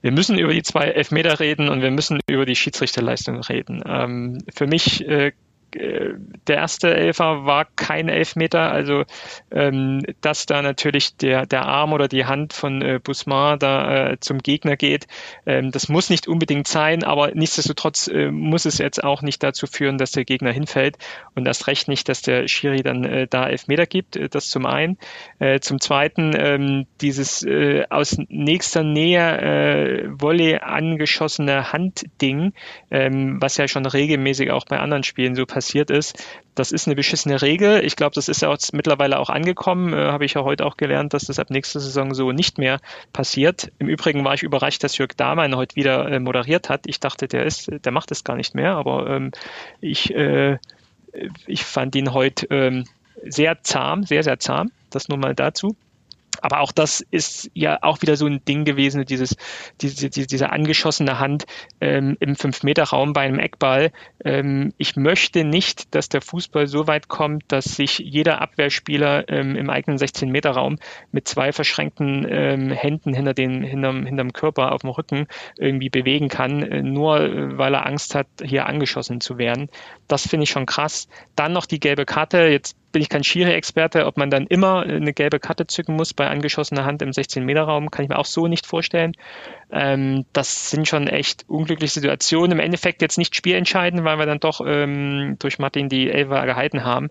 Wir müssen über die zwei Elfmeter reden und wir müssen über die Schiedsrichterleistung reden. Ähm, für mich äh, äh, der erste Elfer war kein Elfmeter, also ähm, dass da natürlich der, der Arm oder die Hand von äh, Busmar da äh, zum Gegner geht, ähm, das muss nicht unbedingt sein, aber nichtsdestotrotz äh, muss es jetzt auch nicht dazu führen, dass der Gegner hinfällt und erst recht nicht, dass der Schiri dann äh, da Elfmeter gibt, äh, das zum einen. Äh, zum zweiten ähm, dieses äh, aus nächster Nähe äh, Wolle angeschossene Handding, ähm, was ja schon regelmäßig auch bei anderen Spielen so passiert passiert ist. Das ist eine beschissene Regel. Ich glaube, das ist ja jetzt mittlerweile auch angekommen. Äh, Habe ich ja heute auch gelernt, dass das ab nächster Saison so nicht mehr passiert. Im Übrigen war ich überrascht, dass Jörg Dahmann heute wieder äh, moderiert hat. Ich dachte, der ist, der macht es gar nicht mehr, aber ähm, ich, äh, ich fand ihn heute ähm, sehr zahm, sehr, sehr zahm. Das nur mal dazu. Aber auch das ist ja auch wieder so ein Ding gewesen, dieses, diese, diese angeschossene Hand ähm, im Fünf-Meter-Raum bei einem Eckball. Ähm, ich möchte nicht, dass der Fußball so weit kommt, dass sich jeder Abwehrspieler ähm, im eigenen 16-Meter-Raum mit zwei verschränkten ähm, Händen hinter den, hinterm, hinterm Körper auf dem Rücken irgendwie bewegen kann, äh, nur äh, weil er Angst hat, hier angeschossen zu werden. Das finde ich schon krass. Dann noch die gelbe Karte. Jetzt bin ich kein Schiri-Experte, ob man dann immer eine gelbe Karte zücken muss bei angeschossener Hand im 16-Meter-Raum, kann ich mir auch so nicht vorstellen. Ähm, das sind schon echt unglückliche Situationen. Im Endeffekt jetzt nicht spielentscheidend, weil wir dann doch ähm, durch Martin die Elfer gehalten haben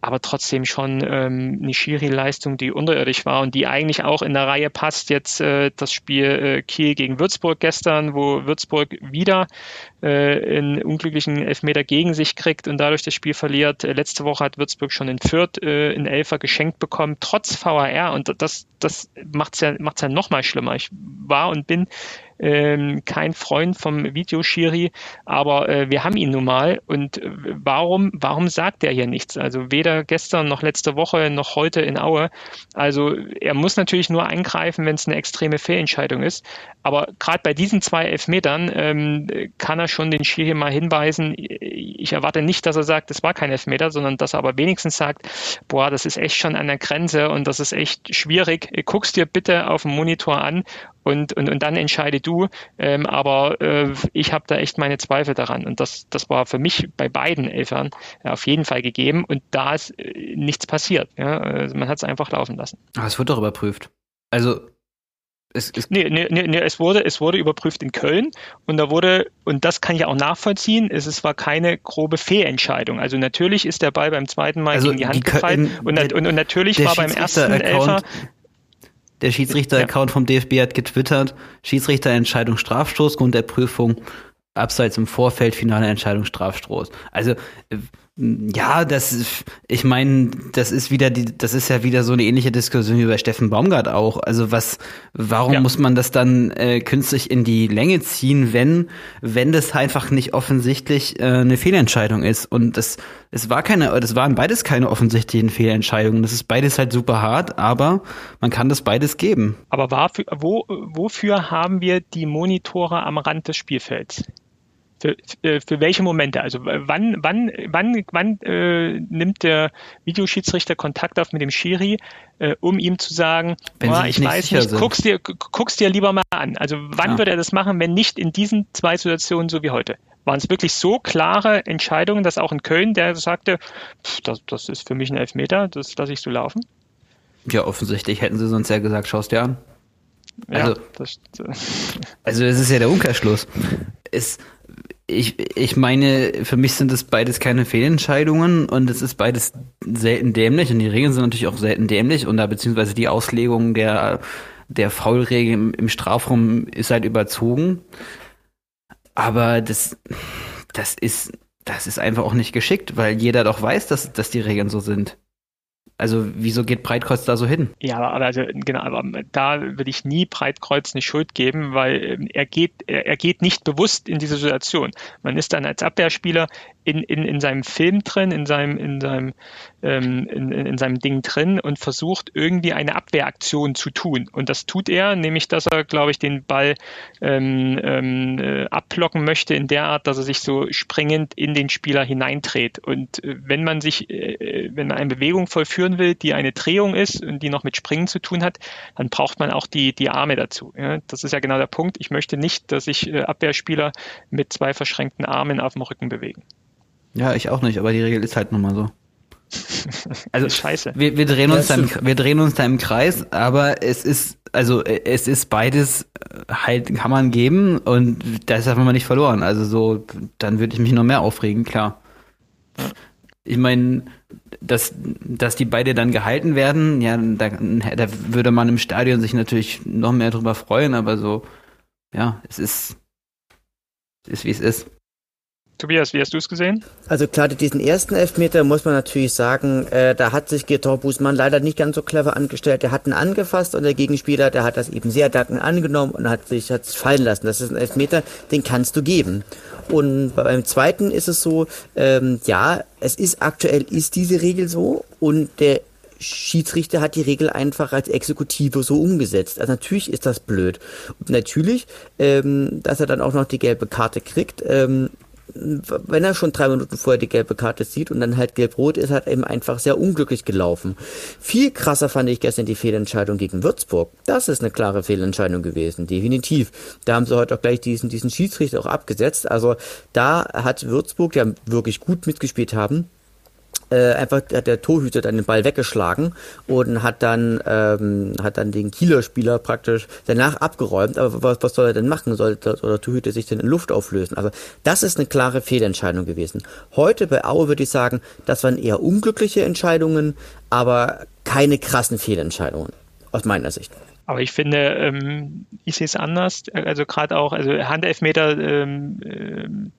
aber trotzdem schon ähm, eine Schiri-Leistung, die unterirdisch war und die eigentlich auch in der Reihe passt. Jetzt äh, das Spiel äh, Kiel gegen Würzburg gestern, wo Würzburg wieder äh, einen unglücklichen Elfmeter gegen sich kriegt und dadurch das Spiel verliert. Äh, letzte Woche hat Würzburg schon in Fürth äh, in Elfer geschenkt bekommen, trotz VAR und das, das macht es ja, macht's ja noch mal schlimmer. Ich war und bin ähm, kein Freund vom Videoschiri, aber äh, wir haben ihn nun mal. Und äh, warum, warum sagt er hier nichts? Also weder gestern noch letzte Woche noch heute in Aue. Also er muss natürlich nur eingreifen, wenn es eine extreme Fehlentscheidung ist. Aber gerade bei diesen zwei Elfmetern ähm, kann er schon den Schiri mal hinweisen. Ich erwarte nicht, dass er sagt, es war kein Elfmeter, sondern dass er aber wenigstens sagt, boah, das ist echt schon an der Grenze und das ist echt schwierig. Guckst dir bitte auf dem Monitor an und, und, und dann entscheide du. Ähm, aber äh, ich habe da echt meine Zweifel daran. Und das, das war für mich bei beiden Elfern ja, auf jeden Fall gegeben. Und da ist äh, nichts passiert. Ja? Also man hat es einfach laufen lassen. Aber es wird doch überprüft. Also es, es nee, nee, nee, es wurde, es wurde überprüft in Köln und da wurde, und das kann ich auch nachvollziehen, es, es war keine grobe Fehlentscheidung. Also natürlich ist der Ball beim zweiten Mal also gegen die Hand gefallen und, und, und, natürlich war beim ersten Elfer der Schiedsrichter-Account ja. vom DFB hat getwittert, Schiedsrichterentscheidung Strafstoß, Grund der Prüfung, abseits im Vorfeld, finale Entscheidung Strafstoß. Also Ja, das, ich meine, das ist wieder die, das ist ja wieder so eine ähnliche Diskussion wie bei Steffen Baumgart auch. Also was, warum ja. muss man das dann äh, künstlich in die Länge ziehen, wenn, wenn das einfach nicht offensichtlich äh, eine Fehlentscheidung ist? Und das, es war keine, das waren beides keine offensichtlichen Fehlentscheidungen. Das ist beides halt super hart, aber man kann das beides geben. Aber war, wo, wofür haben wir die Monitore am Rand des Spielfelds? Für, äh, für welche Momente? Also wann, wann, wann, wann äh, nimmt der Videoschiedsrichter Kontakt auf mit dem Schiri, äh, um ihm zu sagen, oh, ich nicht weiß nicht, guck's dir, guck's dir lieber mal an. Also wann ja. würde er das machen, wenn nicht in diesen zwei Situationen so wie heute? Waren es wirklich so klare Entscheidungen, dass auch in Köln der sagte, pff, das, das ist für mich ein Elfmeter, das lasse ich so laufen? Ja, offensichtlich hätten sie sonst ja gesagt, schaust dir an. Also, ja, das, also es ist ja der Umkehrschluss. Es, ich, ich meine, für mich sind es beides keine Fehlentscheidungen und es ist beides selten dämlich und die Regeln sind natürlich auch selten dämlich und da beziehungsweise die Auslegung der, der Foulregel im, im Strafraum ist halt überzogen. Aber das, das ist, das ist einfach auch nicht geschickt, weil jeder doch weiß, dass, dass die Regeln so sind. Also wieso geht Breitkreuz da so hin? Ja, aber also genau, aber da würde ich nie Breitkreuz eine Schuld geben, weil ähm, er geht, er geht nicht bewusst in diese Situation. Man ist dann als Abwehrspieler in, in, in seinem Film drin, in seinem, in seinem, ähm, in, in seinem Ding drin und versucht irgendwie eine Abwehraktion zu tun. Und das tut er, nämlich dass er, glaube ich, den Ball ähm, ähm, äh, abblocken möchte in der Art, dass er sich so springend in den Spieler hineindreht. Und äh, wenn man sich, äh, wenn man eine Bewegung vollführen will, die eine Drehung ist und die noch mit Springen zu tun hat, dann braucht man auch die, die Arme dazu. Ja? Das ist ja genau der Punkt. Ich möchte nicht, dass sich äh, Abwehrspieler mit zwei verschränkten Armen auf dem Rücken bewegen. Ja, ich auch nicht, aber die Regel ist halt nun mal so. Also Scheiße. Wir, wir, drehen uns da im, wir drehen uns da im Kreis, aber es ist, also es ist beides äh, halt, kann man geben und das haben wir nicht verloren. Also so, dann würde ich mich noch mehr aufregen, klar. Ich meine, dass, dass die beide dann gehalten werden, ja, da, da würde man im Stadion sich natürlich noch mehr drüber freuen, aber so, ja, es ist, es ist wie es ist. Tobias, wie hast du es gesehen? Also klar, diesen ersten Elfmeter muss man natürlich sagen, äh, da hat sich Getor Busmann leider nicht ganz so clever angestellt. Der hat ihn angefasst und der Gegenspieler, der hat das eben sehr dankend angenommen und hat sich hat's fallen lassen. Das ist ein Elfmeter, den kannst du geben. Und beim zweiten ist es so, ähm, ja, es ist aktuell ist diese Regel so und der Schiedsrichter hat die Regel einfach als Exekutive so umgesetzt. Also natürlich ist das blöd. Und natürlich, ähm, dass er dann auch noch die gelbe Karte kriegt, ähm, wenn er schon drei Minuten vorher die gelbe Karte sieht und dann halt gelb-rot ist, hat er eben einfach sehr unglücklich gelaufen. Viel krasser fand ich gestern die Fehlentscheidung gegen Würzburg. Das ist eine klare Fehlentscheidung gewesen, definitiv. Da haben sie heute auch gleich diesen, diesen Schiedsrichter auch abgesetzt. Also da hat Würzburg, die wirklich gut mitgespielt haben, äh, einfach hat der Torhüter dann den Ball weggeschlagen und hat dann ähm, hat dann den Kieler Spieler praktisch danach abgeräumt. Aber was, was soll er denn machen? Soll der, Torhüter sich denn in Luft auflösen? Also das ist eine klare Fehlentscheidung gewesen. Heute bei Aue würde ich sagen, das waren eher unglückliche Entscheidungen, aber keine krassen Fehlentscheidungen aus meiner Sicht. Aber ich finde, ähm, ich sehe es anders. Also gerade auch, also Handelfmeter ähm,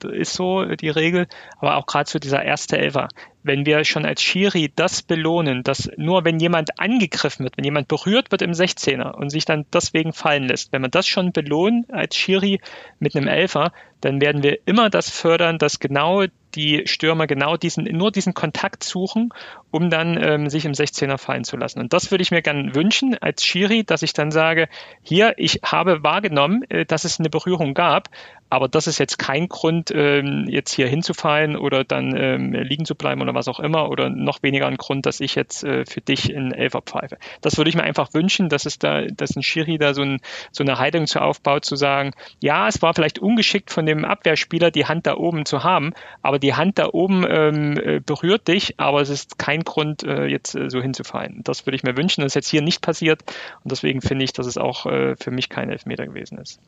äh, ist so die Regel, aber auch gerade so dieser erste Elfer wenn wir schon als Schiri das belohnen, dass nur wenn jemand angegriffen wird, wenn jemand berührt wird im 16er und sich dann deswegen fallen lässt, wenn man das schon belohnt als Schiri mit einem Elfer, dann werden wir immer das fördern, dass genau die Stürmer genau diesen, nur diesen Kontakt suchen, um dann ähm, sich im 16er fallen zu lassen. Und das würde ich mir gerne wünschen als Schiri, dass ich dann sage, hier, ich habe wahrgenommen, äh, dass es eine Berührung gab, aber das ist jetzt kein Grund, ähm, jetzt hier hinzufallen oder dann ähm, liegen zu bleiben oder was auch immer oder noch weniger ein Grund, dass ich jetzt äh, für dich in Elfer pfeife. Das würde ich mir einfach wünschen, dass es da, dass ein Schiri da so, ein, so eine Haltung zu aufbaut, zu sagen, ja, es war vielleicht ungeschickt von dem Abwehrspieler, die Hand da oben zu haben, aber die Hand da oben ähm, äh, berührt dich, aber es ist kein Grund, äh, jetzt äh, so hinzufallen. Das würde ich mir wünschen. Das ist jetzt hier nicht passiert und deswegen finde ich, dass es auch äh, für mich kein Elfmeter gewesen ist.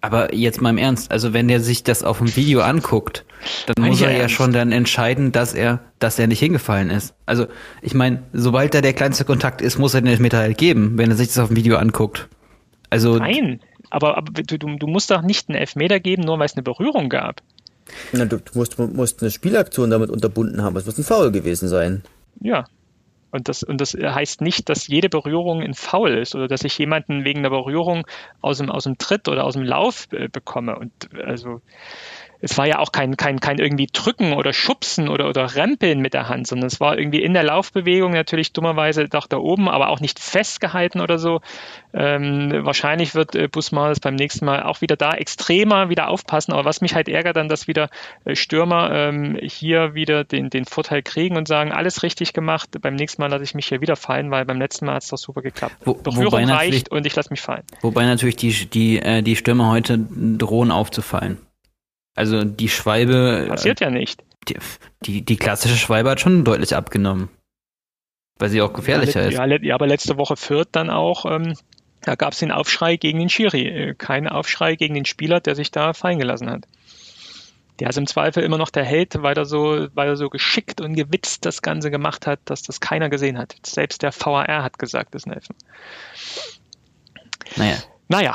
Aber jetzt mal im Ernst, also wenn der sich das auf dem Video anguckt, dann muss er ja, ja schon dann entscheiden, dass er, dass er nicht hingefallen ist. Also ich meine, sobald da der kleinste Kontakt ist, muss er den Elfmeter halt geben, wenn er sich das auf dem Video anguckt. Also Nein, aber, aber du, du musst doch nicht einen Elfmeter geben, nur weil es eine Berührung gab. Na, du musst, musst eine Spielaktion damit unterbunden haben. Es muss ein Foul gewesen sein. Ja, und das, und das heißt nicht, dass jede Berührung ein Foul ist oder dass ich jemanden wegen einer Berührung aus dem, aus dem Tritt oder aus dem Lauf äh, bekomme. Und also es war ja auch kein, kein, kein irgendwie Drücken oder Schubsen oder, oder Rempeln mit der Hand, sondern es war irgendwie in der Laufbewegung natürlich dummerweise doch da oben, aber auch nicht festgehalten oder so. Ähm, wahrscheinlich wird äh, Busmaus beim nächsten Mal auch wieder da extremer wieder aufpassen. Aber was mich halt ärgert, dann, dass wieder äh, Stürmer ähm, hier wieder den, den Vorteil kriegen und sagen, alles richtig gemacht. Beim nächsten Mal lasse ich mich hier wieder fallen, weil beim letzten Mal hat es doch super geklappt. Wo, Berührung reicht und ich lasse mich fallen. Wobei natürlich die, die, äh, die Stürmer heute drohen aufzufallen. Also die Schwalbe. Äh, Passiert ja nicht. Die, die, die klassische Schwalbe hat schon deutlich abgenommen. Weil sie auch gefährlicher ja, ist. Ja, aber letzte Woche Fürth dann auch, ähm, da gab es den Aufschrei gegen den Schiri. Äh, kein Aufschrei gegen den Spieler, der sich da fallen gelassen hat. Der ist im Zweifel immer noch der Held, weil er so, weil er so geschickt und gewitzt das Ganze gemacht hat, dass das keiner gesehen hat. Selbst der VAR hat gesagt, das Nelfen. Naja. Naja,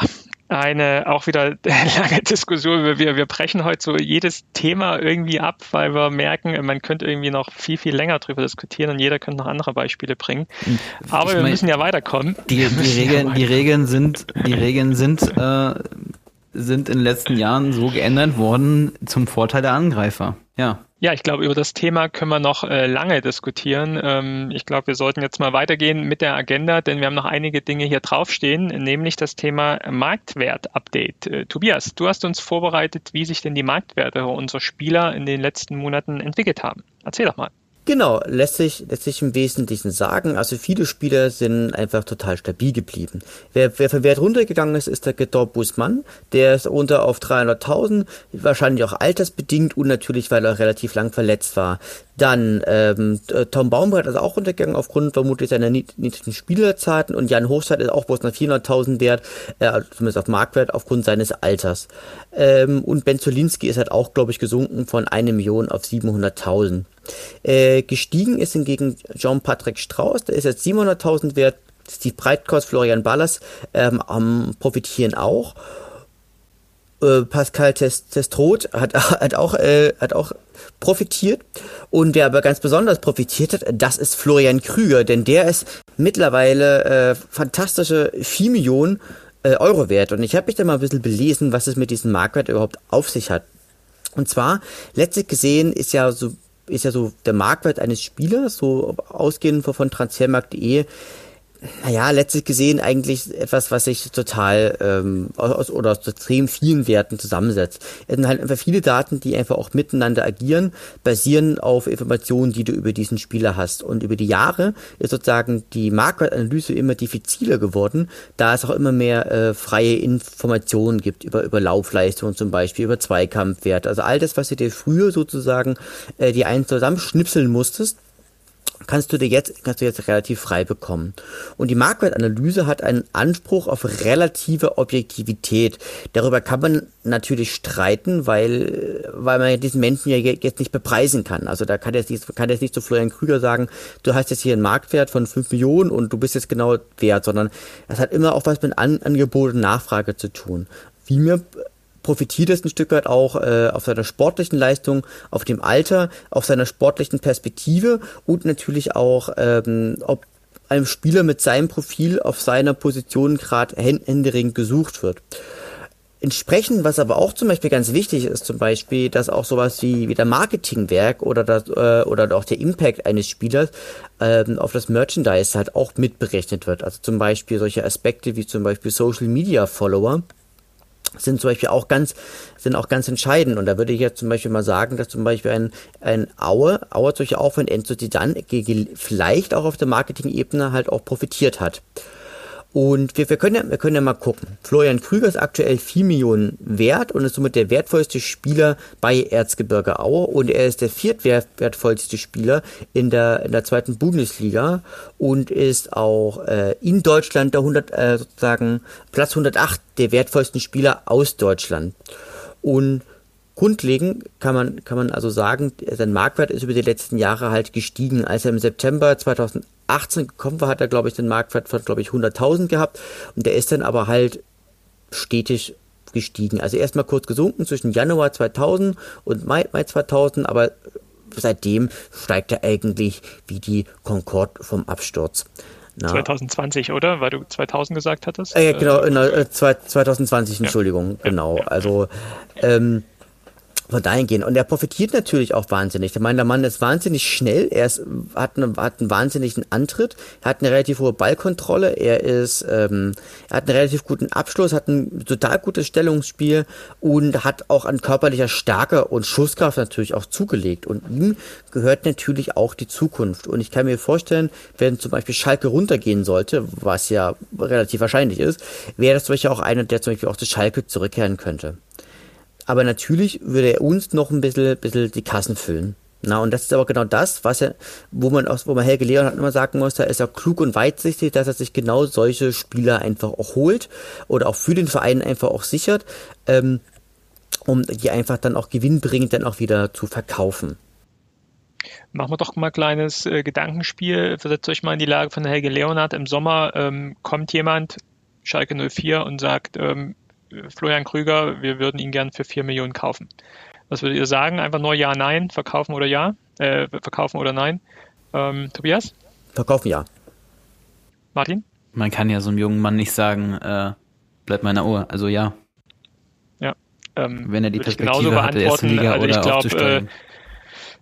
eine auch wieder lange Diskussion. Wir, wir brechen heute so jedes Thema irgendwie ab, weil wir merken, man könnte irgendwie noch viel, viel länger drüber diskutieren und jeder könnte noch andere Beispiele bringen. Aber ich wir mein, müssen ja weiterkommen. Die, die Regeln, ja die Regeln sind, die Regeln sind, äh, sind in den letzten Jahren so geändert worden zum Vorteil der Angreifer. Ja. Ja, ich glaube, über das Thema können wir noch äh, lange diskutieren. Ähm, ich glaube, wir sollten jetzt mal weitergehen mit der Agenda, denn wir haben noch einige Dinge hier draufstehen, nämlich das Thema Marktwert-Update. Äh, Tobias, du hast uns vorbereitet, wie sich denn die Marktwerte unserer Spieler in den letzten Monaten entwickelt haben. Erzähl doch mal. Genau, lässt sich, lässt sich im Wesentlichen sagen. Also viele Spieler sind einfach total stabil geblieben. Wer, wer vom Wert runtergegangen ist, ist der Gedor Busmann. Der ist runter auf 300.000, wahrscheinlich auch altersbedingt und natürlich, weil er relativ lang verletzt war. Dann ähm, Tom Baumbrett ist auch runtergegangen aufgrund vermutlich seiner niedrigen Spielerzeiten und Jan Hochzeit ist auch bloß nach 400.000 wert, äh, zumindest auf Marktwert, aufgrund seines Alters. Ähm, und Ben Zolinski ist halt auch, glaube ich, gesunken von 1 Million auf 700.000. Äh, gestiegen ist hingegen Jean-Patrick Strauß, der ist jetzt 700.000 wert. Steve Breitkos, Florian Ballas ähm, profitieren auch. Äh, Pascal Testrot hat, hat, auch, äh, hat auch profitiert. Und wer aber ganz besonders profitiert hat, das ist Florian Krüger, denn der ist mittlerweile äh, fantastische 4 Millionen äh, Euro wert. Und ich habe mich da mal ein bisschen belesen, was es mit diesem Marktwert überhaupt auf sich hat. Und zwar, letztlich gesehen ist ja so ist ja so der Marktwert eines Spielers, so ausgehend von transfermarkt.de, naja, letztlich gesehen eigentlich etwas, was sich total ähm, aus oder aus extrem vielen Werten zusammensetzt. Es sind halt einfach viele Daten, die einfach auch miteinander agieren, basieren auf Informationen, die du über diesen Spieler hast. Und über die Jahre ist sozusagen die Marktwertanalyse immer diffiziler geworden, da es auch immer mehr äh, freie Informationen gibt über, über Laufleistung zum Beispiel, über Zweikampfwert. Also all das, was du dir früher sozusagen äh, die einen zusammenschnipseln musstest, kannst du dir jetzt, kannst du jetzt relativ frei bekommen. Und die Marktwertanalyse hat einen Anspruch auf relative Objektivität. Darüber kann man natürlich streiten, weil, weil man diesen Menschen ja jetzt nicht bepreisen kann. Also da kann jetzt nicht, kann jetzt nicht zu Florian Krüger sagen, du hast jetzt hier einen Marktwert von 5 Millionen und du bist jetzt genau wert, sondern das hat immer auch was mit An Angebot und Nachfrage zu tun. Wie mir profitiert es ein Stück weit auch äh, auf seiner sportlichen Leistung, auf dem Alter, auf seiner sportlichen Perspektive und natürlich auch, ähm, ob einem Spieler mit seinem Profil auf seiner Position gerade händeringend gesucht wird. Entsprechend, was aber auch zum Beispiel ganz wichtig ist, zum Beispiel, dass auch sowas wie, wie der Marketingwerk oder das, äh, oder auch der Impact eines Spielers ähm, auf das Merchandise halt auch mitberechnet wird. Also zum Beispiel solche Aspekte wie zum Beispiel Social Media Follower sind zum Beispiel auch ganz, sind auch ganz entscheidend. Und da würde ich jetzt zum Beispiel mal sagen, dass zum Beispiel ein, ein Aue, Aue solche auch von Enzo Zidane vielleicht auch auf der Marketing-Ebene halt auch profitiert hat. Und wir, wir, können ja, wir können ja mal gucken. Florian Krüger ist aktuell 4 Millionen wert und ist somit der wertvollste Spieler bei Erzgebirge Aue und er ist der viertwertvollste Spieler in der, in der zweiten Bundesliga und ist auch äh, in Deutschland der 100, äh, sozusagen Platz 108 der wertvollsten Spieler aus Deutschland. Und Grundlegend kann man, kann man also sagen, sein Marktwert ist über die letzten Jahre halt gestiegen. Als er im September 2018 gekommen war, hat er, glaube ich, den Marktwert von, glaube ich, 100.000 gehabt. Und der ist dann aber halt stetig abgestiegen. Also erstmal kurz gesunken zwischen Januar 2000 und Mai, Mai 2000, aber seitdem steigt er eigentlich wie die Concorde vom Absturz. Na. 2020, oder? Weil du 2000 gesagt hattest? Äh, genau, äh, 2020, Entschuldigung, ja. genau. Also ähm, von dahin gehen. Und er profitiert natürlich auch wahnsinnig. Ich meine, der Mann ist wahnsinnig schnell, er ist, hat, eine, hat einen wahnsinnigen Antritt, er hat eine relativ hohe Ballkontrolle, er ist, ähm, er hat einen relativ guten Abschluss, hat ein total gutes Stellungsspiel und hat auch an körperlicher Stärke und Schusskraft natürlich auch zugelegt. Und ihm gehört natürlich auch die Zukunft. Und ich kann mir vorstellen, wenn zum Beispiel Schalke runtergehen sollte, was ja relativ wahrscheinlich ist, wäre das zum Beispiel auch einer, der zum Beispiel auch zu Schalke zurückkehren könnte. Aber natürlich würde er uns noch ein bisschen, bisschen die Kassen füllen. Na, und das ist aber genau das, was er, wo man auch, wo man Helge Leon immer sagen muss, da ist er klug und weitsichtig, dass er sich genau solche Spieler einfach auch holt oder auch für den Verein einfach auch sichert, ähm, um die einfach dann auch gewinnbringend dann auch wieder zu verkaufen. Machen wir doch mal ein kleines äh, Gedankenspiel. Versetzt euch mal in die Lage von Helge Leonard. Im Sommer ähm, kommt jemand, Schalke 04, und sagt, ähm, Florian Krüger, wir würden ihn gern für 4 Millionen kaufen. Was würdet ihr sagen? Einfach nur ja, nein, verkaufen oder ja? Äh, verkaufen oder nein? Ähm, Tobias? Verkaufen ja. Martin? Man kann ja so einem jungen Mann nicht sagen, äh, bleib meiner Uhr. Also ja. Ja. Ähm, Wenn er die Perspektive hat, der ersten Liga also oder glaub, aufzusteigen. Äh,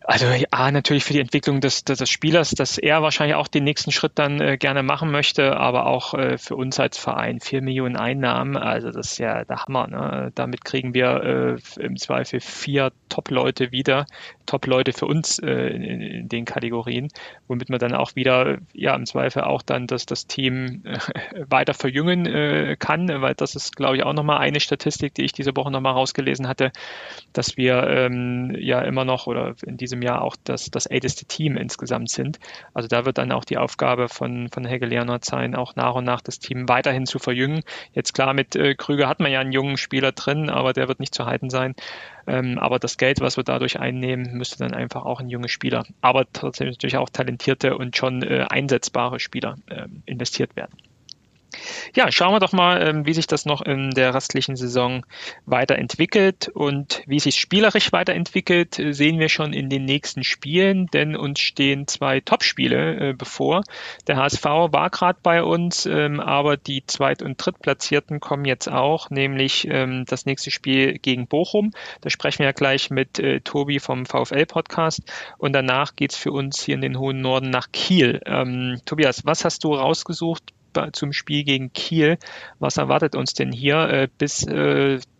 also ja, natürlich für die Entwicklung des, des, des Spielers, dass er wahrscheinlich auch den nächsten Schritt dann äh, gerne machen möchte, aber auch äh, für uns als Verein vier Millionen Einnahmen, also das ist ja der Hammer. Ne? Damit kriegen wir äh, im Zweifel vier Top-Leute wieder, Top-Leute für uns äh, in, in, den Kategorien, womit man dann auch wieder, ja, im Zweifel auch dann das, das Team äh, weiter verjüngen äh, kann, weil das ist, glaube ich, auch nochmal eine Statistik, die ich diese Woche nochmal rausgelesen hatte, dass wir ähm, ja immer noch oder in diesem Jahr auch das, das älteste Team insgesamt sind. Also da wird dann auch die Aufgabe von, von Helge Leonard sein, auch nach und nach das Team weiterhin zu verjüngen. Jetzt klar, mit äh, Krüger hat man ja einen jungen Spieler drin, aber der wird nicht zu halten sein. Ähm, aber das Geld, was wir dadurch einnehmen, müsste dann einfach auch in junge Spieler, aber trotzdem natürlich auch talentierte und schon äh, einsetzbare Spieler äh, investiert werden. Ja, schauen wir doch mal, ähm, wie sich das noch in der restlichen Saison weiterentwickelt und wie sich spielerisch weiterentwickelt, äh, sehen wir schon in den nächsten Spielen, denn uns stehen zwei Topspiele äh, bevor. Der HSV war gerade bei uns, ähm, aber die Zweit- und Drittplatzierten kommen jetzt auch, nämlich ähm, das nächste Spiel gegen Bochum. Da sprechen wir ja gleich mit äh, Tobi vom VfL-Podcast und danach geht's für uns hier in den hohen Norden nach Kiel. Tobias, was hast du rausgesucht zum Spiel gegen Kiel. Was erwartet uns denn hier, bis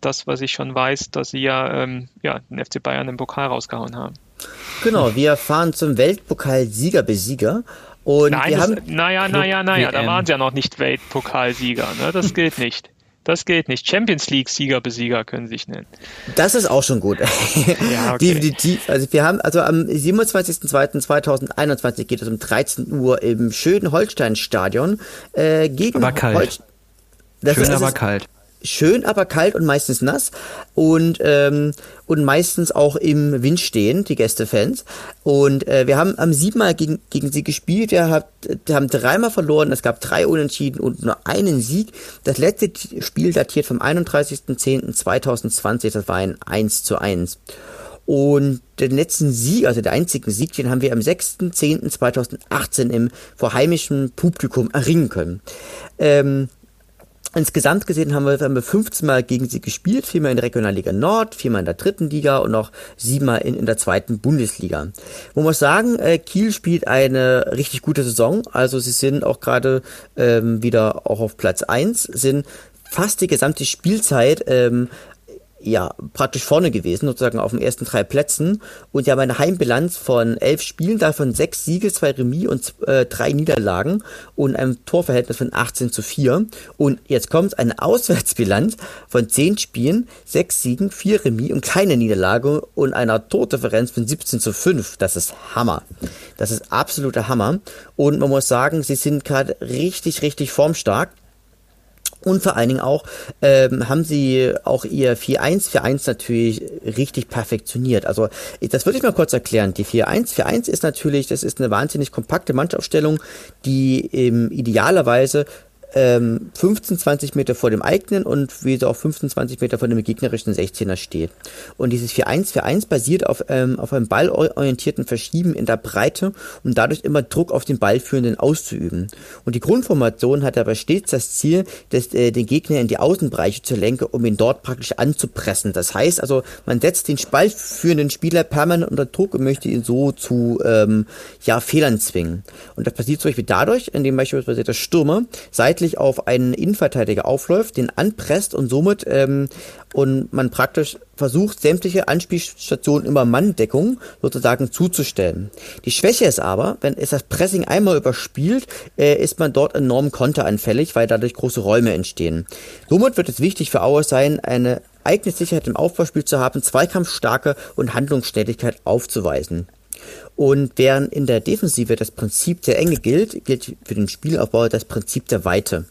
das, was ich schon weiß, dass sie ja, ja den FC Bayern im Pokal rausgehauen haben? Genau, wir fahren zum Weltpokal-Sieger-Besieger. Und Nein, wir das, haben, naja, naja, naja, da waren sie ja noch nicht Weltpokalsieger, ne? Das gilt nicht. Das geht nicht. Champions League Sieger Besieger können sich nennen. Das ist auch schon gut. Ja, okay. Definitiv. Also wir haben, also am 27.02.2021 geht es um 13 Uhr im schönen Holstein-Stadion äh, gegen aber kalt. Holstein. Schön, ist, aber kalt schön, aber kalt und meistens nass und ähm, und meistens auch im Wind stehen, die Gästefans. Und äh, wir haben am siebenmal gegen, gegen sie gespielt. Wir haben, wir haben dreimal verloren. Es gab drei Unentschieden und nur einen Sieg. Das letzte Spiel datiert vom 31.10.2020. Das war ein 1 zu 1. Und den letzten Sieg, also der einzigen Sieg, den haben wir am 6.10.2018 im vor heimischem Publikum erringen können. Ähm, Insgesamt gesehen haben wir, haben wir 15 Mal gegen sie gespielt, viermal in der Regionalliga Nord, viermal in der dritten Liga und noch siebenmal in, in der zweiten Bundesliga. Man muss sagen, äh, Kiel spielt eine richtig gute Saison, also sie sind auch gerade ähm, wieder auch auf Platz eins, sind fast die gesamte Spielzeit ähm, ja, praktisch vorne gewesen, sozusagen auf den ersten drei Plätzen. Und die haben eine Heimbilanz von elf Spielen, davon sechs Siege, zwei Remis und äh, drei Niederlagen und einem Torverhältnis von 18 zu 4. Und jetzt kommt eine Auswärtsbilanz von zehn Spielen, sechs Siegen, vier Remis und keine Niederlage und einer Tordifferenz von 17 zu 5. Das ist Hammer. Das ist absoluter Hammer. Und man muss sagen, sie sind gerade richtig, richtig formstark. Und vor allen Dingen auch ähm, haben sie auch ihr 4-1, 4-1 natürlich richtig perfektioniert. Also das würde ich mal kurz erklären. Die 4-1, 4-1 ist natürlich, das ist eine wahnsinnig kompakte Mannschaftsaufstellung, die ähm, idealerweise ähm, 15, 20 Meter vor dem eigenen und wie so auch 15, 20 Meter vor dem gegnerischen 16er steht. Und dieses 4-1-4-1 basiert auf, ähm, auf einem ballorientierten Verschieben in der Breite, um dadurch immer Druck auf den Ballführenden auszuüben. Und die Grundformation hat aber stets das Ziel, des, äh, den Gegner in die Außenbereiche zu lenken, um ihn dort praktisch anzupressen. Das heißt also, man setzt den ballführenden Spieler permanent unter Druck und möchte ihn so zu ähm, ja, Fehlern zwingen. Und das passiert zum Beispiel dadurch, indem beispielsweise der Stürmer seitlich auf einen Innenverteidiger aufläuft, den anpresst und somit ähm, und man praktisch versucht, sämtliche Anspielstationen immer Manndeckung sozusagen zuzustellen. Die Schwäche ist aber, wenn es das Pressing einmal überspielt, äh, ist man dort enorm konteranfällig, weil dadurch große Räume entstehen. Somit wird es wichtig für Auer sein, eine eigene Sicherheit im Aufbauspiel zu haben, Zweikampfstärke und Handlungsständigkeit aufzuweisen. Und während in der Defensive das Prinzip der Enge gilt, gilt für den Spielaufbau das Prinzip der Weite.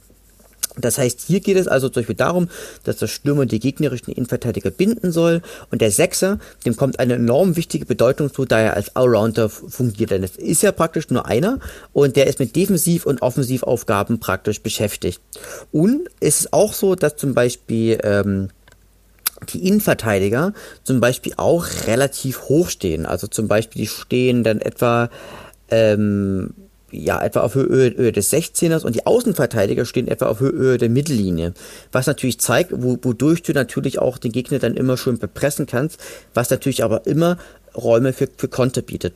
Das heißt, hier geht es also zum Beispiel darum, dass der Stürmer die gegnerischen Innenverteidiger binden soll und der Sechser, dem kommt eine enorm wichtige Bedeutung zu, da er als Allrounder fungiert. Denn es ist ja praktisch nur einer und der ist mit Defensiv- und Offensivaufgaben praktisch beschäftigt. Und es ist auch so, dass zum Beispiel ähm, die Innenverteidiger zum Beispiel auch relativ hoch stehen. Also zum Beispiel die stehen dann etwa ähm, ja, etwa auf Höhe, Höhe des 16ers und die Außenverteidiger stehen etwa auf Höhe der Mittellinie. Was natürlich zeigt, wo, wodurch du natürlich auch den Gegner dann immer schön bepressen kannst, was natürlich aber immer Räume für, für Konter bietet.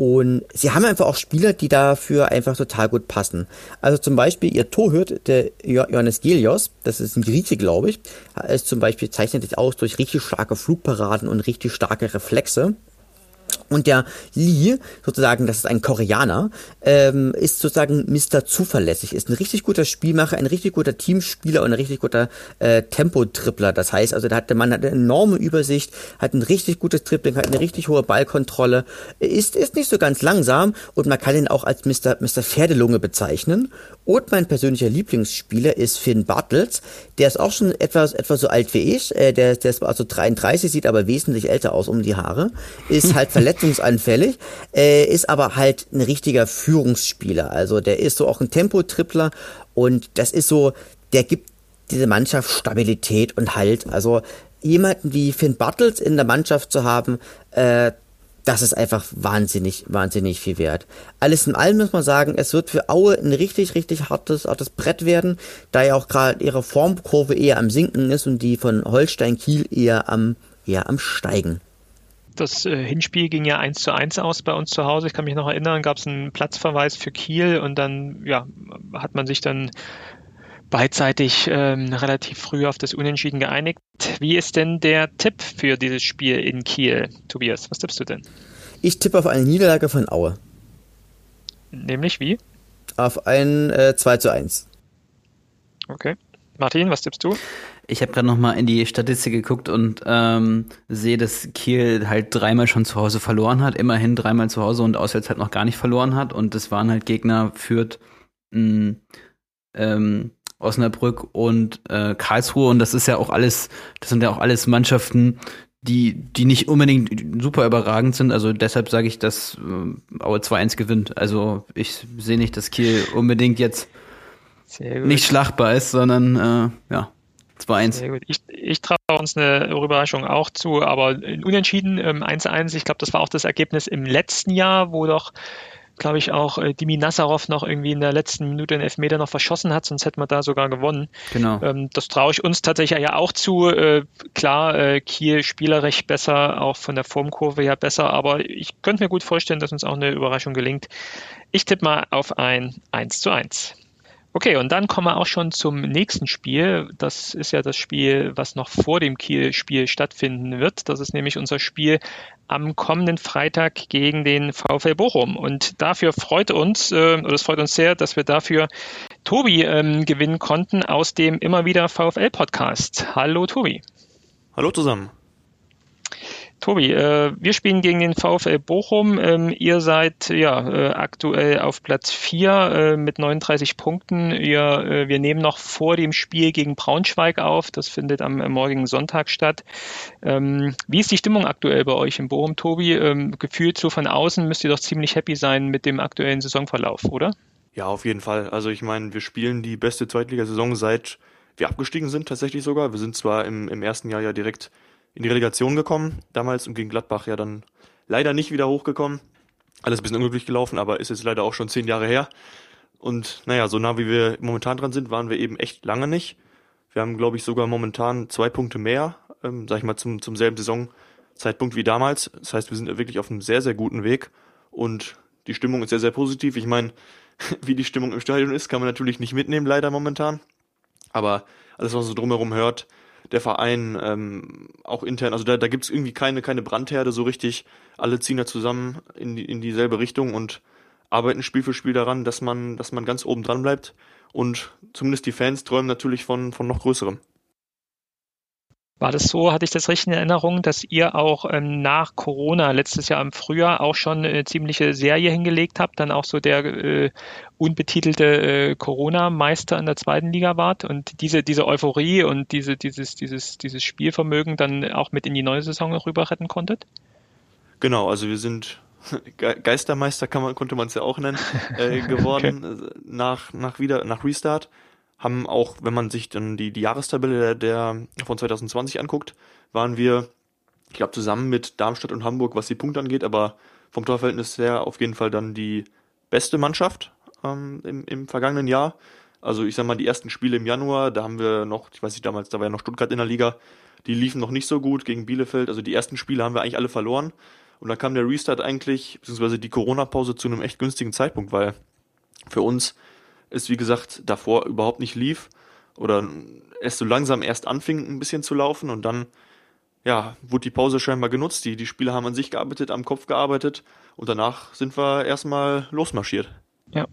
Und sie haben einfach auch Spieler, die dafür einfach total gut passen. Also zum Beispiel ihr Torhüt, der Johannes Gelios, das ist ein Grieche, glaube ich, ist zum Beispiel zeichnet sich aus durch richtig starke Flugparaden und richtig starke Reflexe. Und der Lee, sozusagen, das ist ein Koreaner, ähm, ist sozusagen Mr. Zuverlässig, ist ein richtig guter Spielmacher, ein richtig guter Teamspieler und ein richtig guter äh, Tempo-Tripler. Das heißt, also der, hat, der Mann hat eine enorme Übersicht, hat ein richtig gutes Tripling, hat eine richtig hohe Ballkontrolle, ist, ist nicht so ganz langsam und man kann ihn auch als Mr. Mr. Pferdelunge bezeichnen. Und mein persönlicher Lieblingsspieler ist Finn Bartels, der ist auch schon etwas, etwas so alt wie ich, äh, der, der ist also 33, sieht aber wesentlich älter aus um die Haare, ist halt verletzungsanfällig, äh, ist aber halt ein richtiger Führungsspieler. Also der ist so auch ein Tempo-Tripler und das ist so, der gibt diese Mannschaft Stabilität und Halt. Also jemanden wie Finn Bartels in der Mannschaft zu haben, äh, das ist einfach wahnsinnig, wahnsinnig viel wert. Alles in allem muss man sagen, es wird für Aue ein richtig, richtig hartes, hartes Brett werden, da ja auch gerade ihre Formkurve eher am Sinken ist und die von Holstein Kiel eher am, eher am Steigen. Das äh, Hinspiel ging ja 1 zu 1 aus bei uns zu Hause. Ich kann mich noch erinnern, gab es einen Platzverweis für Kiel und dann ja, hat man sich dann beidseitig ähm, relativ früh auf das Unentschieden geeinigt. Wie ist denn der Tipp für dieses Spiel in Kiel, Tobias? Was tippst du denn? Ich tippe auf eine Niederlage von Aue. Nämlich wie? Auf ein äh, 2 zu 1. Okay. Martin, was tippst du? Ich habe gerade noch mal in die Statistik geguckt und ähm, sehe, dass Kiel halt dreimal schon zu Hause verloren hat, immerhin dreimal zu Hause und auswärts halt noch gar nicht verloren hat. Und das waren halt Gegner führt mh, ähm, Osnabrück und äh, Karlsruhe. Und das ist ja auch alles, das sind ja auch alles Mannschaften, die, die nicht unbedingt super überragend sind. Also deshalb sage ich, dass äh, Aue 2-1 gewinnt. Also ich sehe nicht, dass Kiel unbedingt jetzt nicht schlagbar ist, sondern äh, ja. 2-1. Sehr gut. Ich, ich traue uns eine Überraschung auch zu, aber unentschieden ähm, 1-1. Ich glaube, das war auch das Ergebnis im letzten Jahr, wo doch, glaube ich, auch äh, Dimi Nassarov noch irgendwie in der letzten Minute den Elfmeter noch verschossen hat, sonst hätten wir da sogar gewonnen. Genau. Ähm, das traue ich uns tatsächlich ja auch zu. Äh, klar, äh, Kiel spielerisch besser, auch von der Formkurve her besser, aber ich könnte mir gut vorstellen, dass uns auch eine Überraschung gelingt. Ich tippe mal auf ein 1 zu 1. Okay, und dann kommen wir auch schon zum nächsten Spiel. Das ist ja das Spiel, was noch vor dem Kiel-Spiel stattfinden wird. Das ist nämlich unser Spiel am kommenden Freitag gegen den VfL Bochum. Und dafür freut uns, äh, oder es freut uns sehr, dass wir dafür Tobi ähm, gewinnen konnten aus dem immer wieder VfL-Podcast. Hallo Tobi. Hallo zusammen. Tobi, äh, wir spielen gegen den VfL Bochum. Ähm, ihr seid ja äh, aktuell auf Platz 4 äh, mit 39 Punkten. Ihr, äh, wir nehmen noch vor dem Spiel gegen Braunschweig auf. Das findet am morgigen Sonntag statt. Ähm, wie ist die Stimmung aktuell bei euch in Bochum, Tobi? Ähm, gefühlt so von außen müsst ihr doch ziemlich happy sein mit dem aktuellen Saisonverlauf, oder? Ja, auf jeden Fall. Also ich meine, wir spielen die beste Zweitligasaison seit wir abgestiegen sind, tatsächlich sogar. Wir sind zwar im, im ersten Jahr ja direkt in die Relegation gekommen, damals und gegen Gladbach ja dann leider nicht wieder hochgekommen. Alles ein bisschen unglücklich gelaufen, aber ist jetzt leider auch schon zehn Jahre her. Und naja, so nah wie wir momentan dran sind, waren wir eben echt lange nicht. Wir haben, glaube ich, sogar momentan zwei Punkte mehr, ähm, sag ich mal, zum, zum selben Saisonzeitpunkt wie damals. Das heißt, wir sind wirklich auf einem sehr, sehr guten Weg und die Stimmung ist sehr, sehr positiv. Ich meine, wie die Stimmung im Stadion ist, kann man natürlich nicht mitnehmen, leider momentan. Aber alles, was man so drumherum hört, der Verein ähm, auch intern, also da, da gibt es irgendwie keine, keine Brandherde so richtig. Alle ziehen da zusammen in, die, in dieselbe Richtung und arbeiten Spiel für Spiel daran, dass man, dass man ganz oben dran bleibt. Und zumindest die Fans träumen natürlich von, von noch größerem. War das so, hatte ich das richtig in Erinnerung, dass ihr auch ähm, nach Corona letztes Jahr im Frühjahr auch schon eine ziemliche Serie hingelegt habt, dann auch so der äh, unbetitelte äh, Corona-Meister in der zweiten Liga wart und diese, diese Euphorie und diese, dieses, dieses, dieses Spielvermögen dann auch mit in die neue Saison rüber retten konntet? Genau, also wir sind Geistermeister kann man, konnte man es ja auch nennen, äh, geworden okay. nach, nach wieder, nach Restart haben auch, wenn man sich dann die, die Jahrestabelle der, der von 2020 anguckt, waren wir, ich glaube, zusammen mit Darmstadt und Hamburg, was die Punkte angeht, aber vom Torverhältnis her auf jeden Fall dann die beste Mannschaft ähm, im, im vergangenen Jahr. Also ich sag mal, die ersten Spiele im Januar, da haben wir noch, ich weiß nicht, damals, da war ja noch Stuttgart in der Liga, die liefen noch nicht so gut gegen Bielefeld. Also die ersten Spiele haben wir eigentlich alle verloren. Und dann kam der Restart eigentlich, beziehungsweise die Corona-Pause zu einem echt günstigen Zeitpunkt, weil für uns es wie gesagt davor überhaupt nicht lief oder es so langsam erst anfing ein bisschen zu laufen und dann ja, wurde die Pause scheinbar genutzt. Die, die Spieler haben an sich gearbeitet, am Kopf gearbeitet und danach sind wir erstmal losmarschiert. Ja.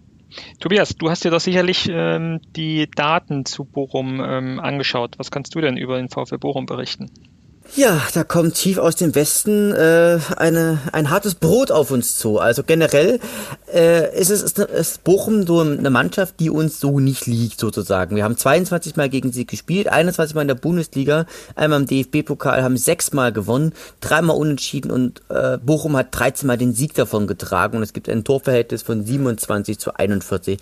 Tobias, du hast dir doch sicherlich ähm, die Daten zu Bochum ähm, angeschaut. Was kannst du denn über den VfL Bochum berichten? Ja, da kommt tief aus dem Westen äh, eine, ein hartes Brot auf uns zu. Also generell äh, ist es ist, ist Bochum so eine Mannschaft, die uns so nicht liegt sozusagen. Wir haben 22 Mal gegen sie gespielt, 21 Mal in der Bundesliga, einmal im DFB-Pokal, haben sechs Mal gewonnen, dreimal unentschieden und äh, Bochum hat 13 Mal den Sieg davon getragen und es gibt ein Torverhältnis von 27 zu 41.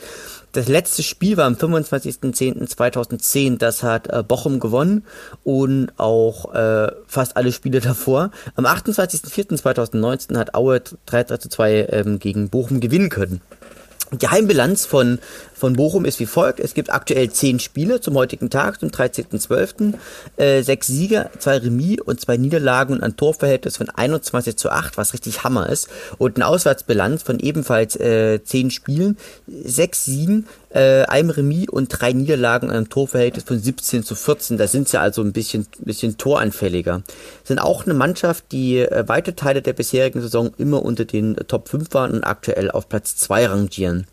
Das letzte Spiel war am 25.10.2010. Das hat äh, Bochum gewonnen und auch äh, fast alle Spiele davor. Am 28.04.2019 hat Aue 3 zu 2 ähm, gegen Bochum gewinnen können. Die Heimbilanz von, von Bochum ist wie folgt. Es gibt aktuell zehn Spiele zum heutigen Tag, zum 13.12. Äh, sechs Sieger, zwei Remis und zwei Niederlagen und ein Torverhältnis von 21 zu 8, was richtig Hammer ist. Und eine Auswärtsbilanz von ebenfalls äh, zehn Spielen, sechs Siegen, äh, einem Remis und drei Niederlagen und einem Torverhältnis von 17 zu 14. Da sind sie also ein bisschen, bisschen toranfälliger. Sind auch eine Mannschaft, die äh, weite Teile der bisherigen Saison immer unter den Top 5 waren und aktuell auf Platz 2 rangieren.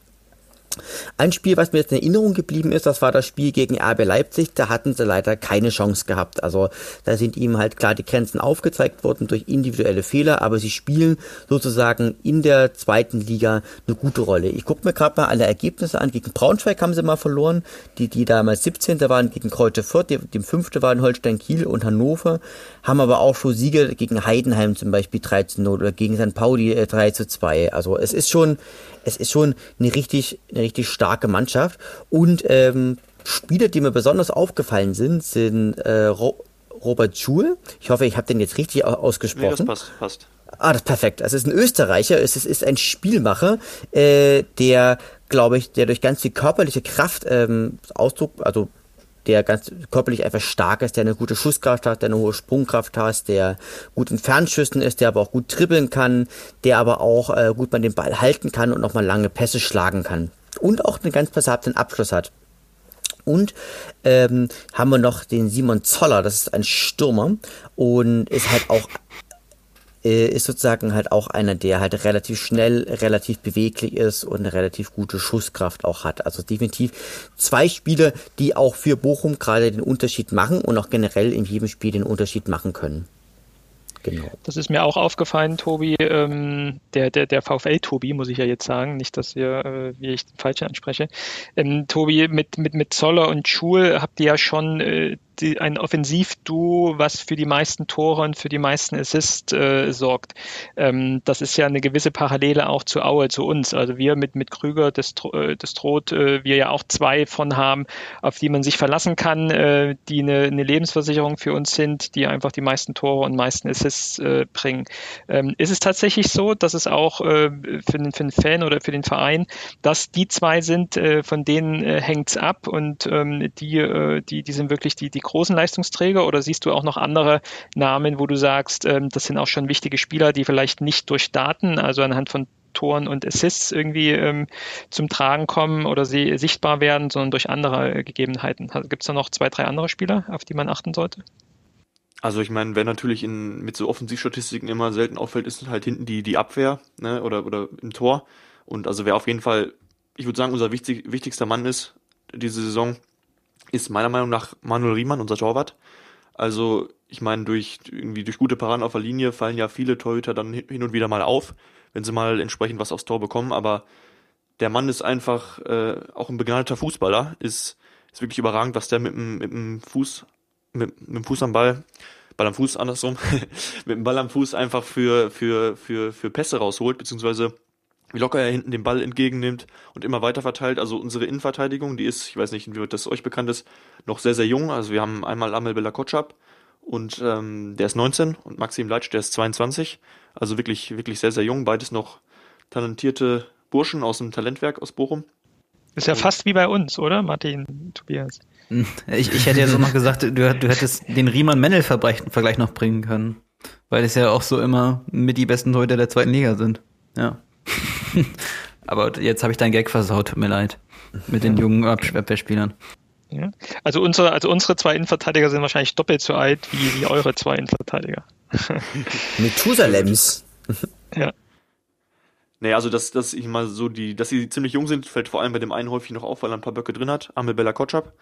Ein Spiel, was mir jetzt in Erinnerung geblieben ist, das war das Spiel gegen RB Leipzig. Da hatten sie leider keine Chance gehabt. Also da sind ihm halt klar die Grenzen aufgezeigt worden durch individuelle Fehler, aber sie spielen sozusagen in der zweiten Liga eine gute Rolle. Ich gucke mir gerade mal alle Ergebnisse an. Gegen Braunschweig haben sie mal verloren, die, die damals 17. waren, gegen Kreuze Fürth, die, die 5. waren Holstein Kiel und Hannover, haben aber auch schon Siege gegen Heidenheim zum Beispiel 3 zu 0 oder gegen St. Pauli äh, 3 zu 2. Also es ist schon, es ist schon eine richtig, eine richtig starke Mannschaft. Und ähm, Spieler, die mir besonders aufgefallen sind, sind äh, Ro Robert Schul. Ich hoffe, ich habe den jetzt richtig ausgesprochen. Nee, das passt, passt. Ah, das ist perfekt. Also es ist ein Österreicher, es ist, ist ein Spielmacher, äh, der, glaube ich, der durch ganz viel körperliche Kraft ähm, Ausdruck, also der ganz körperlich einfach stark ist, der eine gute Schusskraft hat, der eine hohe Sprungkraft hat, der gut in Fernschüssen ist, der aber auch gut dribbeln kann, der aber auch äh, gut mal den Ball halten kann und nochmal lange Pässe schlagen kann. Und auch einen ganz passablen Abschluss hat. Und ähm, haben wir noch den Simon Zoller, das ist ein Stürmer und ist halt auch äh, ist sozusagen halt auch einer, der halt relativ schnell, relativ beweglich ist und eine relativ gute Schusskraft auch hat. Also definitiv zwei Spiele, die auch für Bochum gerade den Unterschied machen und auch generell in jedem Spiel den Unterschied machen können. Genau. Das ist mir auch aufgefallen, Tobi, ähm, der, der, der VfL-Tobi, muss ich ja jetzt sagen, nicht, dass ihr, äh, wie ich den falschen anspreche. Ähm, Tobi, mit, mit, mit Zoller und Schul habt ihr ja schon äh, die, ein Offensivduo, was für die meisten Tore und für die meisten Assists äh, sorgt. Ähm, das ist ja eine gewisse Parallele auch zu Aue, zu uns. Also wir mit, mit Krüger, das, äh, das droht, äh, wir ja auch zwei von haben, auf die man sich verlassen kann, äh, die eine, eine Lebensversicherung für uns sind, die einfach die meisten Tore und meisten Assists äh, bringen. Ähm, ist es tatsächlich so, dass es auch äh, für, den, für den Fan oder für den Verein, dass die zwei sind, äh, von denen äh, hängt ab und ähm, die, äh, die, die sind wirklich die, die großen Leistungsträger oder siehst du auch noch andere Namen, wo du sagst, ähm, das sind auch schon wichtige Spieler, die vielleicht nicht durch Daten, also anhand von Toren und Assists irgendwie ähm, zum Tragen kommen oder sie sichtbar werden, sondern durch andere äh, Gegebenheiten. Gibt es da noch zwei, drei andere Spieler, auf die man achten sollte? Also ich meine, wer natürlich in, mit so Offensivstatistiken immer selten auffällt, ist halt hinten die, die Abwehr ne, oder, oder im Tor. Und also wer auf jeden Fall, ich würde sagen, unser wichtig, wichtigster Mann ist diese Saison, ist meiner Meinung nach Manuel Riemann, unser Torwart. Also ich meine, durch irgendwie durch gute Paraden auf der Linie fallen ja viele Torhüter dann hin und wieder mal auf, wenn sie mal entsprechend was aufs Tor bekommen. Aber der Mann ist einfach äh, auch ein begnadeter Fußballer, ist, ist wirklich überragend, was der mit dem, mit dem Fuß, mit, mit dem Fuß am Ball, Ball am Fuß andersrum, mit dem Ball am Fuß einfach für, für, für, für Pässe rausholt, beziehungsweise wie locker er hinten den Ball entgegennimmt und immer weiter verteilt. Also unsere Innenverteidigung, die ist, ich weiß nicht, wie das euch bekannt ist, noch sehr, sehr jung. Also wir haben einmal Amel Bella Kotschap und ähm, der ist 19 und Maxim Leitsch, der ist 22. Also wirklich, wirklich sehr, sehr jung. Beides noch talentierte Burschen aus dem Talentwerk aus Bochum. Ist ja fast wie bei uns, oder, Martin, Tobias? Ich, ich hätte jetzt auch noch gesagt, du, du hättest den Riemann-Mennel-Vergleich noch bringen können. Weil es ja auch so immer mit die besten Leute der zweiten Liga sind. Ja. Aber jetzt habe ich deinen Gag versaut, tut mir leid. Mit den jungen Abwehrspielern. Ja. Also, unsere, also unsere zwei Innenverteidiger sind wahrscheinlich doppelt so alt wie, wie eure zwei Innenverteidiger. Methusalems. ja. Nee, also dass, dass ich mal so die, dass sie ziemlich jung sind, fällt vor allem bei dem einen häufig noch auf, weil er ein paar Böcke drin hat, Amel Bella Kotschap.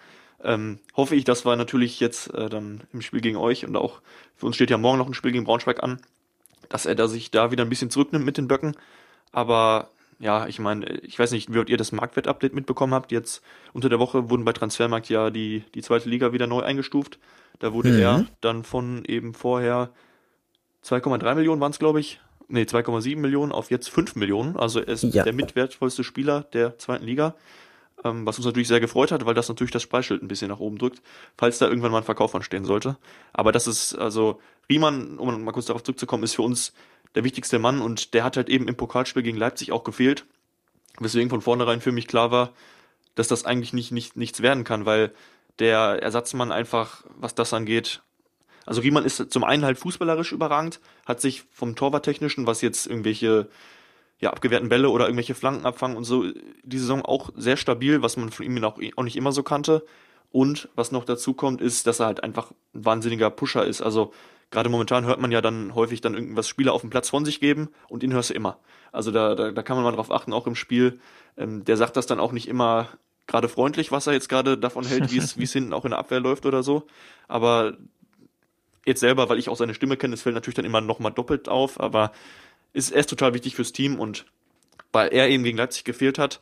Ähm, hoffe ich, das war natürlich jetzt äh, dann im Spiel gegen euch und auch für uns steht ja morgen noch ein Spiel gegen Braunschweig an, dass er da sich da wieder ein bisschen zurücknimmt mit den Böcken. Aber ja, ich meine, ich weiß nicht, wie ihr das Marktwert-Update mitbekommen habt. Jetzt unter der Woche wurden bei Transfermarkt ja die, die zweite Liga wieder neu eingestuft. Da wurde mhm. er dann von eben vorher 2,3 Millionen waren es, glaube ich. Nee, 2,7 Millionen auf jetzt 5 Millionen. Also er ist ja. der mitwertvollste Spieler der zweiten Liga. Ähm, was uns natürlich sehr gefreut hat, weil das natürlich das Preisschild ein bisschen nach oben drückt, falls da irgendwann mal ein Verkauf anstehen sollte. Aber das ist, also, Riemann, um mal kurz darauf zurückzukommen, ist für uns der wichtigste Mann und der hat halt eben im Pokalspiel gegen Leipzig auch gefehlt. Weswegen von vornherein für mich klar war, dass das eigentlich nicht, nicht nichts werden kann, weil der Ersatzmann einfach, was das angeht, also Riemann ist zum einen halt fußballerisch überragend, hat sich vom Torwarttechnischen, was jetzt irgendwelche ja, abgewehrten Bälle oder irgendwelche Flanken abfangen und so, die Saison auch sehr stabil, was man von ihm auch, auch nicht immer so kannte. Und was noch dazu kommt, ist, dass er halt einfach ein wahnsinniger Pusher ist. Also gerade momentan hört man ja dann häufig dann irgendwas Spieler auf dem Platz von sich geben und ihn hörst du immer. Also da, da, da kann man mal drauf achten, auch im Spiel. Ähm, der sagt das dann auch nicht immer gerade freundlich, was er jetzt gerade davon hält, wie es wie es hinten auch in der Abwehr läuft oder so. Aber jetzt selber, weil ich auch seine Stimme kenne, das fällt natürlich dann immer nochmal doppelt auf, aber ist, er ist total wichtig fürs Team und weil er eben gegen Leipzig gefehlt hat,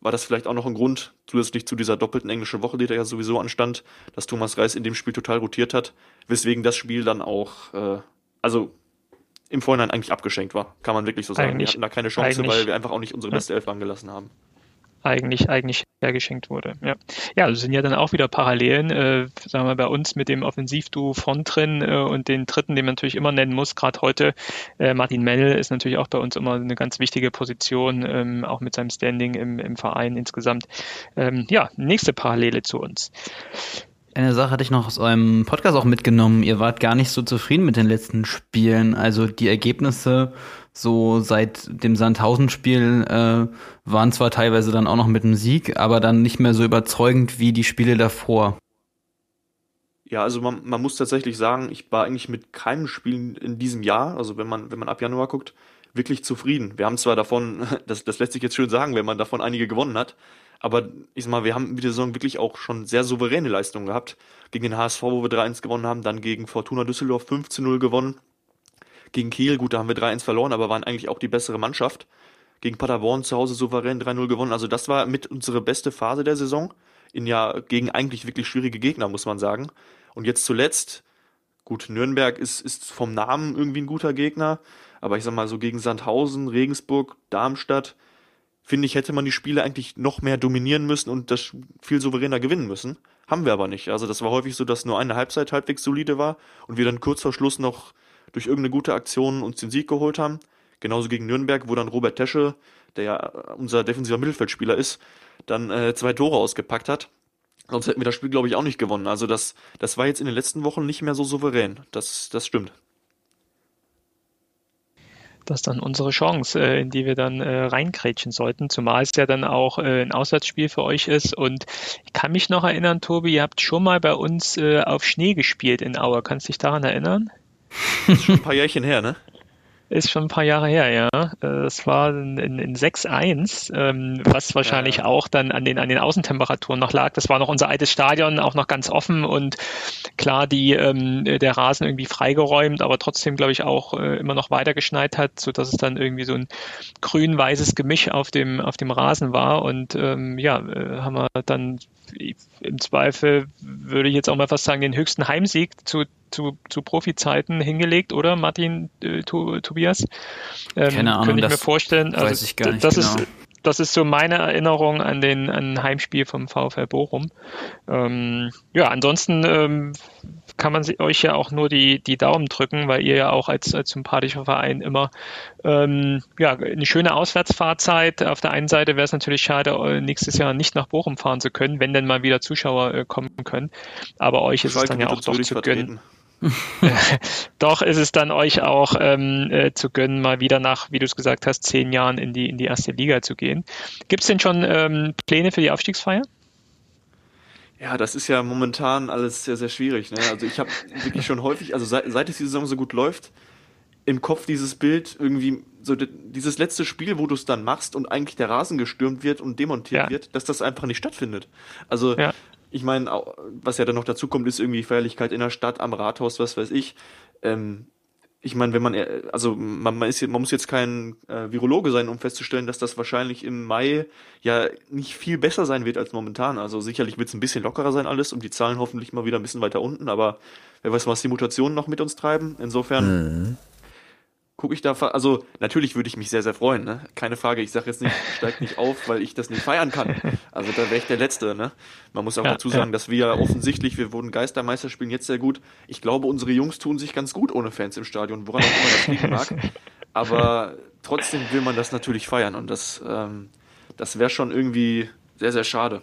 war das vielleicht auch noch ein Grund, zusätzlich zu dieser doppelten englischen Woche, die da ja sowieso anstand, dass Thomas Reis in dem Spiel total rotiert hat, weswegen das Spiel dann auch, äh, also im Vorhinein eigentlich abgeschenkt war, kann man wirklich so sagen. Eigentlich, wir hatten da keine Chance, weil wir einfach auch nicht unsere beste Elf angelassen haben eigentlich, eigentlich hergeschenkt wurde. Ja, ja das sind ja dann auch wieder Parallelen, äh, sagen wir bei uns mit dem Offensivduo front drin äh, und den dritten, den man natürlich immer nennen muss, gerade heute. Äh, Martin Mell ist natürlich auch bei uns immer eine ganz wichtige Position, ähm, auch mit seinem Standing im, im Verein insgesamt. Ähm, ja, nächste Parallele zu uns. Eine Sache hatte ich noch aus eurem Podcast auch mitgenommen. Ihr wart gar nicht so zufrieden mit den letzten Spielen. Also die Ergebnisse so seit dem Sandhausen-Spiel äh, waren zwar teilweise dann auch noch mit einem Sieg, aber dann nicht mehr so überzeugend wie die Spiele davor. Ja, also man, man muss tatsächlich sagen, ich war eigentlich mit keinem Spiel in diesem Jahr, also wenn man, wenn man ab Januar guckt, wirklich zufrieden. Wir haben zwar davon, das, das lässt sich jetzt schön sagen, wenn man davon einige gewonnen hat, aber ich sag mal, wir haben mit der Saison wirklich auch schon sehr souveräne Leistungen gehabt. Gegen den HSV, wo wir 3-1 gewonnen haben, dann gegen Fortuna Düsseldorf 15-0 gewonnen gegen Kiel, gut, da haben wir 3-1 verloren, aber waren eigentlich auch die bessere Mannschaft. Gegen Paderborn zu Hause souverän 3-0 gewonnen. Also das war mit unsere beste Phase der Saison. In ja gegen eigentlich wirklich schwierige Gegner, muss man sagen. Und jetzt zuletzt, gut, Nürnberg ist, ist vom Namen irgendwie ein guter Gegner, aber ich sag mal so gegen Sandhausen, Regensburg, Darmstadt, finde ich, hätte man die Spiele eigentlich noch mehr dominieren müssen und das viel souveräner gewinnen müssen. Haben wir aber nicht. Also das war häufig so, dass nur eine Halbzeit halbwegs solide war und wir dann kurz vor Schluss noch durch irgendeine gute Aktion uns den Sieg geholt haben. Genauso gegen Nürnberg, wo dann Robert Tesche, der ja unser defensiver Mittelfeldspieler ist, dann äh, zwei Tore ausgepackt hat. Sonst hätten wir das Spiel, glaube ich, auch nicht gewonnen. Also das, das war jetzt in den letzten Wochen nicht mehr so souverän. Das, das stimmt das ist dann unsere Chance, äh, in die wir dann äh, reinkrätschen sollten, zumal es ja dann auch äh, ein Auswärtsspiel für euch ist. Und ich kann mich noch erinnern, Tobi, ihr habt schon mal bei uns äh, auf Schnee gespielt in Auer. Kannst dich daran erinnern? Das ist schon ein paar Jährchen her, ne? Ist schon ein paar Jahre her, ja. Das war in, in 6-1, ähm, was wahrscheinlich ja. auch dann an den, an den Außentemperaturen noch lag. Das war noch unser altes Stadion, auch noch ganz offen und klar, die, ähm, der Rasen irgendwie freigeräumt, aber trotzdem, glaube ich, auch äh, immer noch weiter geschneit hat, so dass es dann irgendwie so ein grün-weißes Gemisch auf dem, auf dem Rasen war. Und ähm, ja, äh, haben wir dann im Zweifel, würde ich jetzt auch mal fast sagen, den höchsten Heimsieg zu zu, zu Profi-Zeiten hingelegt, oder Martin äh, Tobias? Ähm, Keine Ahnung, könnte ich mir vorstellen. Also, weiß ich gar nicht das genau. ist das ist so meine Erinnerung an den an Heimspiel vom VfL Bochum. Ähm, ja, ansonsten ähm, kann man euch ja auch nur die, die Daumen drücken, weil ihr ja auch als, als sympathischer Verein immer ähm, ja, eine schöne Auswärtsfahrzeit. Auf der einen Seite wäre es natürlich schade, äh, nächstes Jahr nicht nach Bochum fahren zu können, wenn denn mal wieder Zuschauer äh, kommen können. Aber euch ist es dann ja auch doch zu gönnen. Doch ist es dann euch auch ähm, äh, zu gönnen, mal wieder nach, wie du es gesagt hast, zehn Jahren in die, in die erste Liga zu gehen. Gibt es denn schon ähm, Pläne für die Aufstiegsfeier? Ja, das ist ja momentan alles sehr, sehr schwierig. Ne? Also ich habe wirklich schon häufig, also seit, seit es die Saison so gut läuft, im Kopf dieses Bild irgendwie, so dieses letzte Spiel, wo du es dann machst und eigentlich der Rasen gestürmt wird und demontiert ja. wird, dass das einfach nicht stattfindet. Also ja ich meine, was ja dann noch dazu kommt, ist irgendwie Feierlichkeit in der Stadt, am Rathaus, was weiß ich. Ähm, ich meine, wenn man, äh, also man, man, ist, man muss jetzt kein äh, Virologe sein, um festzustellen, dass das wahrscheinlich im Mai ja nicht viel besser sein wird als momentan. Also sicherlich wird es ein bisschen lockerer sein alles und die Zahlen hoffentlich mal wieder ein bisschen weiter unten, aber wer weiß, was die Mutationen noch mit uns treiben. Insofern mhm gucke ich da, also natürlich würde ich mich sehr, sehr freuen, ne? Keine Frage, ich sage jetzt nicht, steigt nicht auf, weil ich das nicht feiern kann. Also da wäre ich der Letzte, ne? Man muss auch ja, dazu sagen, ja. dass wir offensichtlich, wir wurden Geistermeister, spielen jetzt sehr gut. Ich glaube, unsere Jungs tun sich ganz gut ohne Fans im Stadion, woran auch immer das liegen mag. Aber trotzdem will man das natürlich feiern und das, ähm, das wäre schon irgendwie sehr, sehr schade.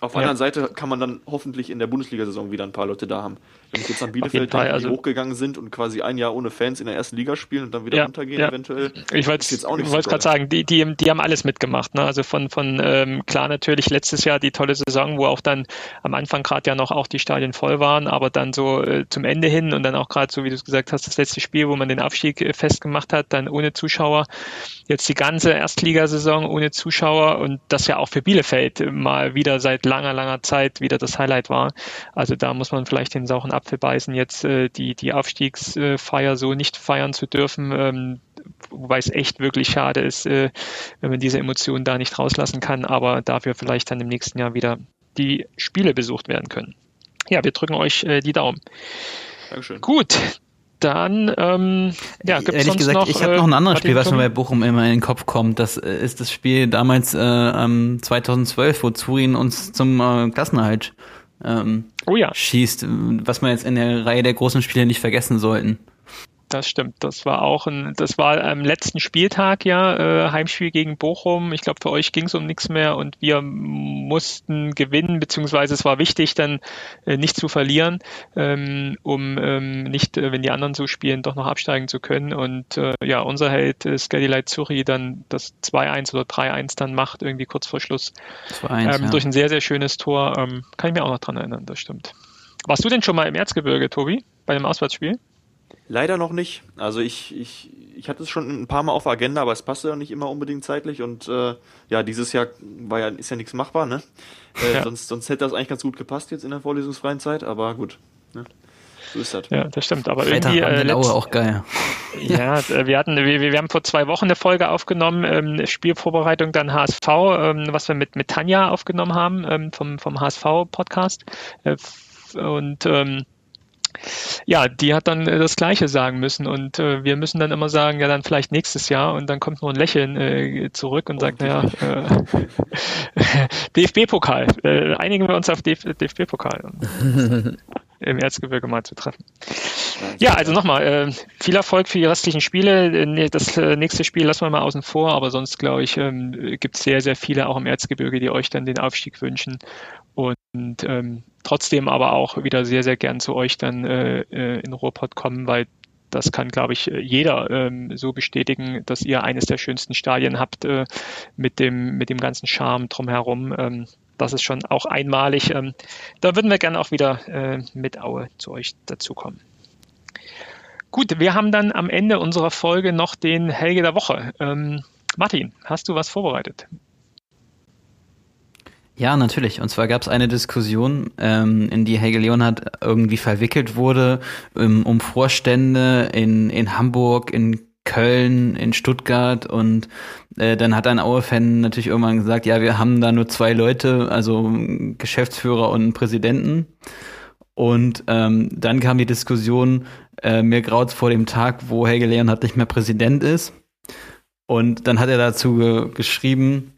Auf der ja. anderen Seite kann man dann hoffentlich in der Bundesliga-Saison wieder ein paar Leute da haben. Wenn ich jetzt an Bielefeld denke, also, die hochgegangen sind und quasi ein Jahr ohne Fans in der ersten Liga spielen und dann wieder ja, runtergehen ja. eventuell. Ich wollte es so gerade sagen, die, die, die haben alles mitgemacht. Ne? Also von, von ähm, klar natürlich letztes Jahr die tolle Saison, wo auch dann am Anfang gerade ja noch auch die Stadien voll waren, aber dann so äh, zum Ende hin und dann auch gerade so, wie du es gesagt hast, das letzte Spiel, wo man den Abstieg äh, festgemacht hat, dann ohne Zuschauer. Jetzt die ganze Erstligasaison ohne Zuschauer und das ja auch für Bielefeld mal wieder seit langer, langer Zeit wieder das Highlight war. Also da muss man vielleicht den sauren Apfel beißen, jetzt äh, die, die Aufstiegsfeier so nicht feiern zu dürfen. Ähm, wobei es echt wirklich schade ist, äh, wenn man diese Emotionen da nicht rauslassen kann, aber dafür vielleicht dann im nächsten Jahr wieder die Spiele besucht werden können. Ja, wir drücken euch äh, die Daumen. Dankeschön. Gut, dann, ähm, ja, gibt's Ehrlich gesagt, noch, ich habe noch ein anderes äh, Spiel, was mir bei Bochum immer in den Kopf kommt. Das äh, ist das Spiel damals äh, 2012, wo Zurin uns zum äh, Klassenerhalt ähm, oh ja. schießt, was man jetzt in der Reihe der großen Spiele nicht vergessen sollten. Das stimmt. Das war auch ein, das war am letzten Spieltag ja, äh, Heimspiel gegen Bochum. Ich glaube, für euch ging es um nichts mehr und wir mussten gewinnen, beziehungsweise es war wichtig, dann äh, nicht zu verlieren, ähm, um ähm, nicht, äh, wenn die anderen so spielen, doch noch absteigen zu können. Und äh, ja, unser Held äh, Light Zuri dann das 2-1 oder 3-1 dann macht, irgendwie kurz vor Schluss. 2-1, ähm, ja. Durch ein sehr, sehr schönes Tor. Ähm, kann ich mir auch noch dran erinnern, das stimmt. Warst du denn schon mal im Erzgebirge, Tobi, bei dem Auswärtsspiel? Leider noch nicht. Also ich, ich, ich hatte es schon ein paar Mal auf der Agenda, aber es passte ja nicht immer unbedingt zeitlich und äh, ja, dieses Jahr war ja, ist ja nichts machbar, ne? Äh, ja. sonst, sonst hätte das eigentlich ganz gut gepasst jetzt in der vorlesungsfreien Zeit, aber gut. Ne? So ist das. Ja, das stimmt. Aber Freitag irgendwie, äh, letzt, auch geil. Ja, äh, wir hatten, wir, wir haben vor zwei Wochen eine Folge aufgenommen, ähm, Spielvorbereitung dann HSV, ähm, was wir mit, mit Tanja aufgenommen haben ähm, vom, vom HSV-Podcast. Äh, und ähm, ja, die hat dann äh, das Gleiche sagen müssen und äh, wir müssen dann immer sagen, ja, dann vielleicht nächstes Jahr und dann kommt nur ein Lächeln äh, zurück und oh, sagt, naja, äh, DFB-Pokal, äh, einigen wir uns auf DF DFB-Pokal im Erzgebirge mal zu treffen. Ja, also nochmal, äh, viel Erfolg für die restlichen Spiele. Das äh, nächste Spiel lassen wir mal außen vor, aber sonst glaube ich, ähm, gibt es sehr, sehr viele auch im Erzgebirge, die euch dann den Aufstieg wünschen und ähm, trotzdem aber auch wieder sehr, sehr gern zu euch dann äh, äh, in Ruhrpott kommen, weil das kann, glaube ich, jeder ähm, so bestätigen, dass ihr eines der schönsten Stadien habt äh, mit, dem, mit dem ganzen Charme drumherum. Ähm, das ist schon auch einmalig. Ähm, da würden wir gerne auch wieder äh, mit Aue zu euch dazukommen. Gut, wir haben dann am Ende unserer Folge noch den Helge der Woche. Ähm, Martin, hast du was vorbereitet? Ja, natürlich. Und zwar gab es eine Diskussion, ähm, in die Helge Leonhardt irgendwie verwickelt wurde, ähm, um Vorstände in, in Hamburg, in Köln, in Stuttgart und äh, dann hat ein Aue-Fan natürlich irgendwann gesagt, ja, wir haben da nur zwei Leute, also Geschäftsführer und Präsidenten. Und ähm, dann kam die Diskussion, äh, mir graut vor dem Tag, wo Helge Leonhardt nicht mehr Präsident ist. Und dann hat er dazu ge geschrieben,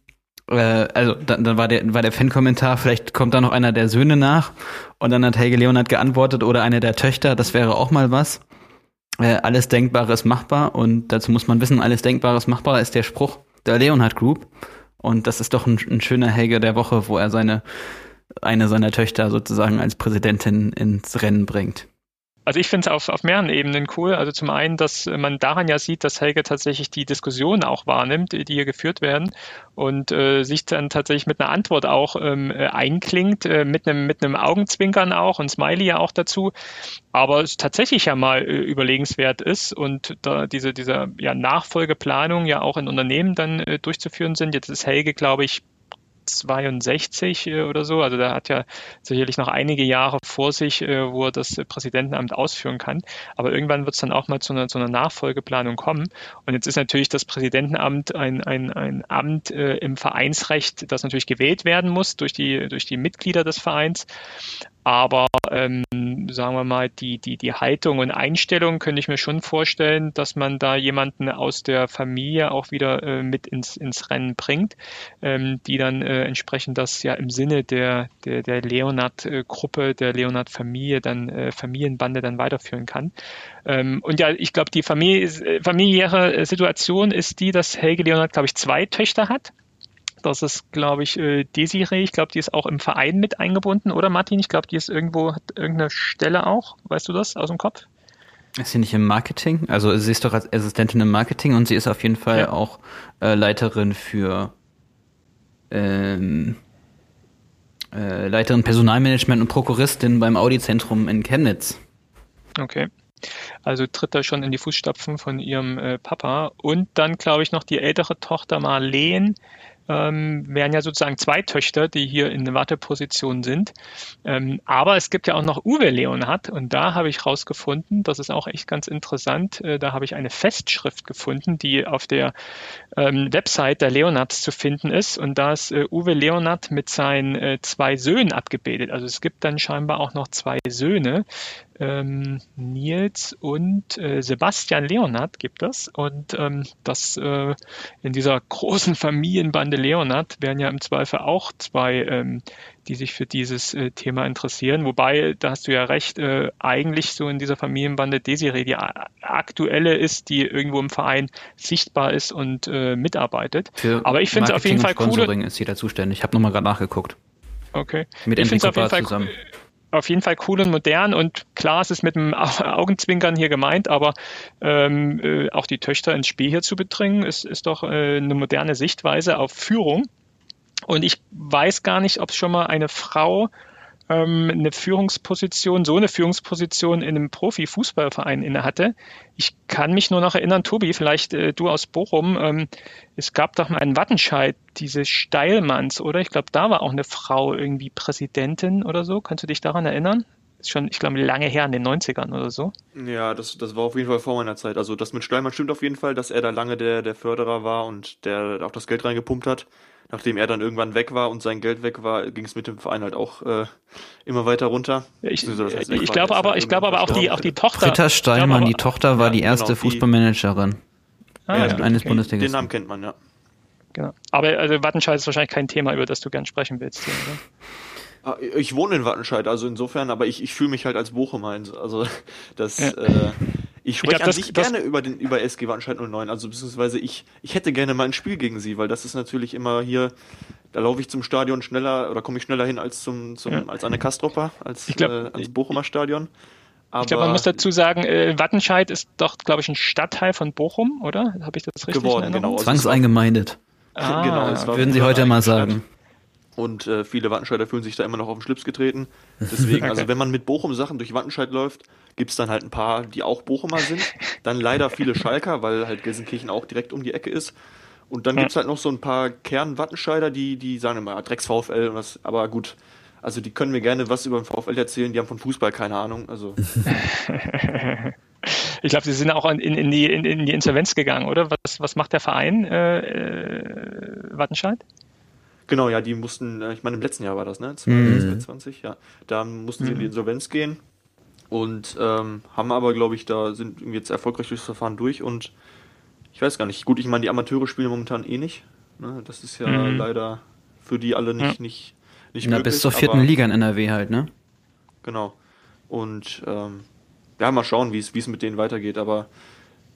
also dann, dann war der, war der Fan-Kommentar, vielleicht kommt da noch einer der Söhne nach. Und dann hat Helge Leonard geantwortet, oder eine der Töchter, das wäre auch mal was. Äh, alles Denkbare ist machbar und dazu muss man wissen, alles Denkbare ist machbar ist der Spruch der Leonhard Group. Und das ist doch ein, ein schöner Helge der Woche, wo er seine eine seiner Töchter sozusagen als Präsidentin ins Rennen bringt. Also ich finde es auf, auf mehreren Ebenen cool. Also zum einen, dass man daran ja sieht, dass Helge tatsächlich die Diskussionen auch wahrnimmt, die hier geführt werden und äh, sich dann tatsächlich mit einer Antwort auch ähm, äh, einklingt, äh, mit einem mit einem Augenzwinkern auch und Smiley ja auch dazu. Aber es tatsächlich ja mal äh, überlegenswert ist und da diese diese ja, Nachfolgeplanung ja auch in Unternehmen dann äh, durchzuführen sind. Jetzt ist Helge, glaube ich, 62 äh, oder so. Also da hat ja sicherlich noch einige Jahre vor sich, äh, wo er das Präsidentenamt ausführen kann. Aber irgendwann wird es dann auch mal zu einer, zu einer Nachfolgeplanung kommen. Und jetzt ist natürlich das Präsidentenamt ein, ein, ein Amt äh, im Vereinsrecht, das natürlich gewählt werden muss durch die, durch die Mitglieder des Vereins. Aber ähm, sagen wir mal, die, die, die Haltung und Einstellung könnte ich mir schon vorstellen, dass man da jemanden aus der Familie auch wieder äh, mit ins, ins Rennen bringt, ähm, die dann äh, entsprechend das ja im Sinne der, der, der Leonard-Gruppe, der Leonard-Familie, dann äh, Familienbande dann weiterführen kann. Ähm, und ja, ich glaube, die Familie, familiäre Situation ist die, dass Helge Leonard, glaube ich, zwei Töchter hat. Das ist, glaube ich, äh, Desiree. Ich glaube, die ist auch im Verein mit eingebunden, oder Martin? Ich glaube, die ist irgendwo, hat irgendeine Stelle auch. Weißt du das aus dem Kopf? Ist sie nicht im Marketing? Also sie ist doch als Assistentin im Marketing und sie ist auf jeden Fall ja. auch äh, Leiterin für ähm, äh, Leiterin Personalmanagement und Prokuristin beim Audi-Zentrum in Chemnitz. Okay. Also tritt er schon in die Fußstapfen von ihrem äh, Papa. Und dann, glaube ich, noch die ältere Tochter Marleen, ähm, wären ja sozusagen zwei Töchter, die hier in Warteposition sind. Ähm, aber es gibt ja auch noch Uwe Leonhardt und da habe ich rausgefunden, das ist auch echt ganz interessant, äh, da habe ich eine Festschrift gefunden, die auf der ähm, Website der Leonhards zu finden ist und da ist äh, Uwe Leonhardt mit seinen äh, zwei Söhnen abgebildet. Also es gibt dann scheinbar auch noch zwei Söhne, ähm, Nils und äh, Sebastian Leonard gibt es. Und ähm, das äh, in dieser großen Familienbande Leonard wären ja im Zweifel auch zwei, ähm, die sich für dieses äh, Thema interessieren. Wobei, da hast du ja recht, äh, eigentlich so in dieser Familienbande Desiree die aktuelle ist, die irgendwo im Verein sichtbar ist und äh, mitarbeitet. Für Aber ich finde es auf jeden Fall cool. ist sie da zuständig. Ich habe nochmal gerade nachgeguckt. Okay. Mit ich finde es auf jeden Fall zusammen. Cool auf jeden Fall cool und modern und klar, es ist mit dem Augenzwinkern hier gemeint, aber ähm, äh, auch die Töchter ins Spiel hier zu bedringen, ist, ist doch äh, eine moderne Sichtweise auf Führung. Und ich weiß gar nicht, ob es schon mal eine Frau ähm, eine Führungsposition, so eine Führungsposition in einem Profifußballverein inne hatte. Ich kann mich nur noch erinnern, Tobi, vielleicht äh, du aus Bochum, ähm, es gab doch mal einen Wattenscheid, diese Steilmanns, oder? Ich glaube, da war auch eine Frau irgendwie Präsidentin oder so. Kannst du dich daran erinnern? Ist schon, ich glaube, lange her, in den 90ern oder so. Ja, das, das war auf jeden Fall vor meiner Zeit. Also das mit Steilmann stimmt auf jeden Fall, dass er da lange der, der Förderer war und der auch das Geld reingepumpt hat. Nachdem er dann irgendwann weg war und sein Geld weg war, ging es mit dem Verein halt auch äh, immer weiter runter. Ich, das heißt, ich glaube aber, ich glaube aber auch die, auch die Tochter. Britta Steinmann, die Tochter war ja, die erste genau, Fußballmanagerin ah, ja, eines okay. Bundesligisten. Den Namen kennt man, ja. Genau. Aber also Wattenscheid ist wahrscheinlich kein Thema, über das du gern sprechen willst. Hier, oder? Ah, ich wohne in Wattenscheid, also insofern, aber ich, ich fühle mich halt als Bochumer. Also das, ja. äh, ich spreche ich glaub, an sich das, gerne über den über SG Wattenscheid 09, also beziehungsweise ich, ich hätte gerne mal ein Spiel gegen sie, weil das ist natürlich immer hier, da laufe ich zum Stadion schneller oder komme ich schneller hin als zum, zum ja. als an der Kastropper, als glaub, äh, ans Bochumer Stadion. Aber ich glaube, man muss dazu sagen, äh, Wattenscheid ist doch, glaube ich, ein Stadtteil von Bochum, oder? Habe ich das richtig geworden, genau. Zwangseingemeindet. Ah, genau, würden Sie heute mal sagen. Und äh, viele Wattenscheider fühlen sich da immer noch auf den Schlips getreten. Deswegen, also okay. also wenn man mit Bochum Sachen durch Wattenscheid läuft, gibt es dann halt ein paar, die auch Bochumer sind. Dann leider viele Schalker, weil halt Gelsenkirchen auch direkt um die Ecke ist. Und dann ja. gibt es halt noch so ein paar Kern-Wattenscheider, die, die sagen immer Drecks-VfL und was, aber gut. Also die können mir gerne was über den VfL erzählen, die haben von Fußball keine Ahnung. Also. ich glaube, sie sind auch in, in, die, in, in, die Insolvenz gegangen, oder? Was, was macht der Verein äh, äh Wattenscheid? Genau, ja, die mussten, äh, ich meine, im letzten Jahr war das, ne? 2020, mhm. ja. Da mussten sie in die mhm. Insolvenz gehen und ähm, haben aber, glaube ich, da sind jetzt erfolgreich durchs Verfahren durch und ich weiß gar nicht. Gut, ich meine, die Amateure spielen momentan eh nicht. Ne? Das ist ja mhm. leider für die alle nicht, ja. nicht, nicht Na, möglich. bis zur vierten Liga in NRW halt, ne? Genau. Und ähm, ja, mal schauen, wie es mit denen weitergeht. Aber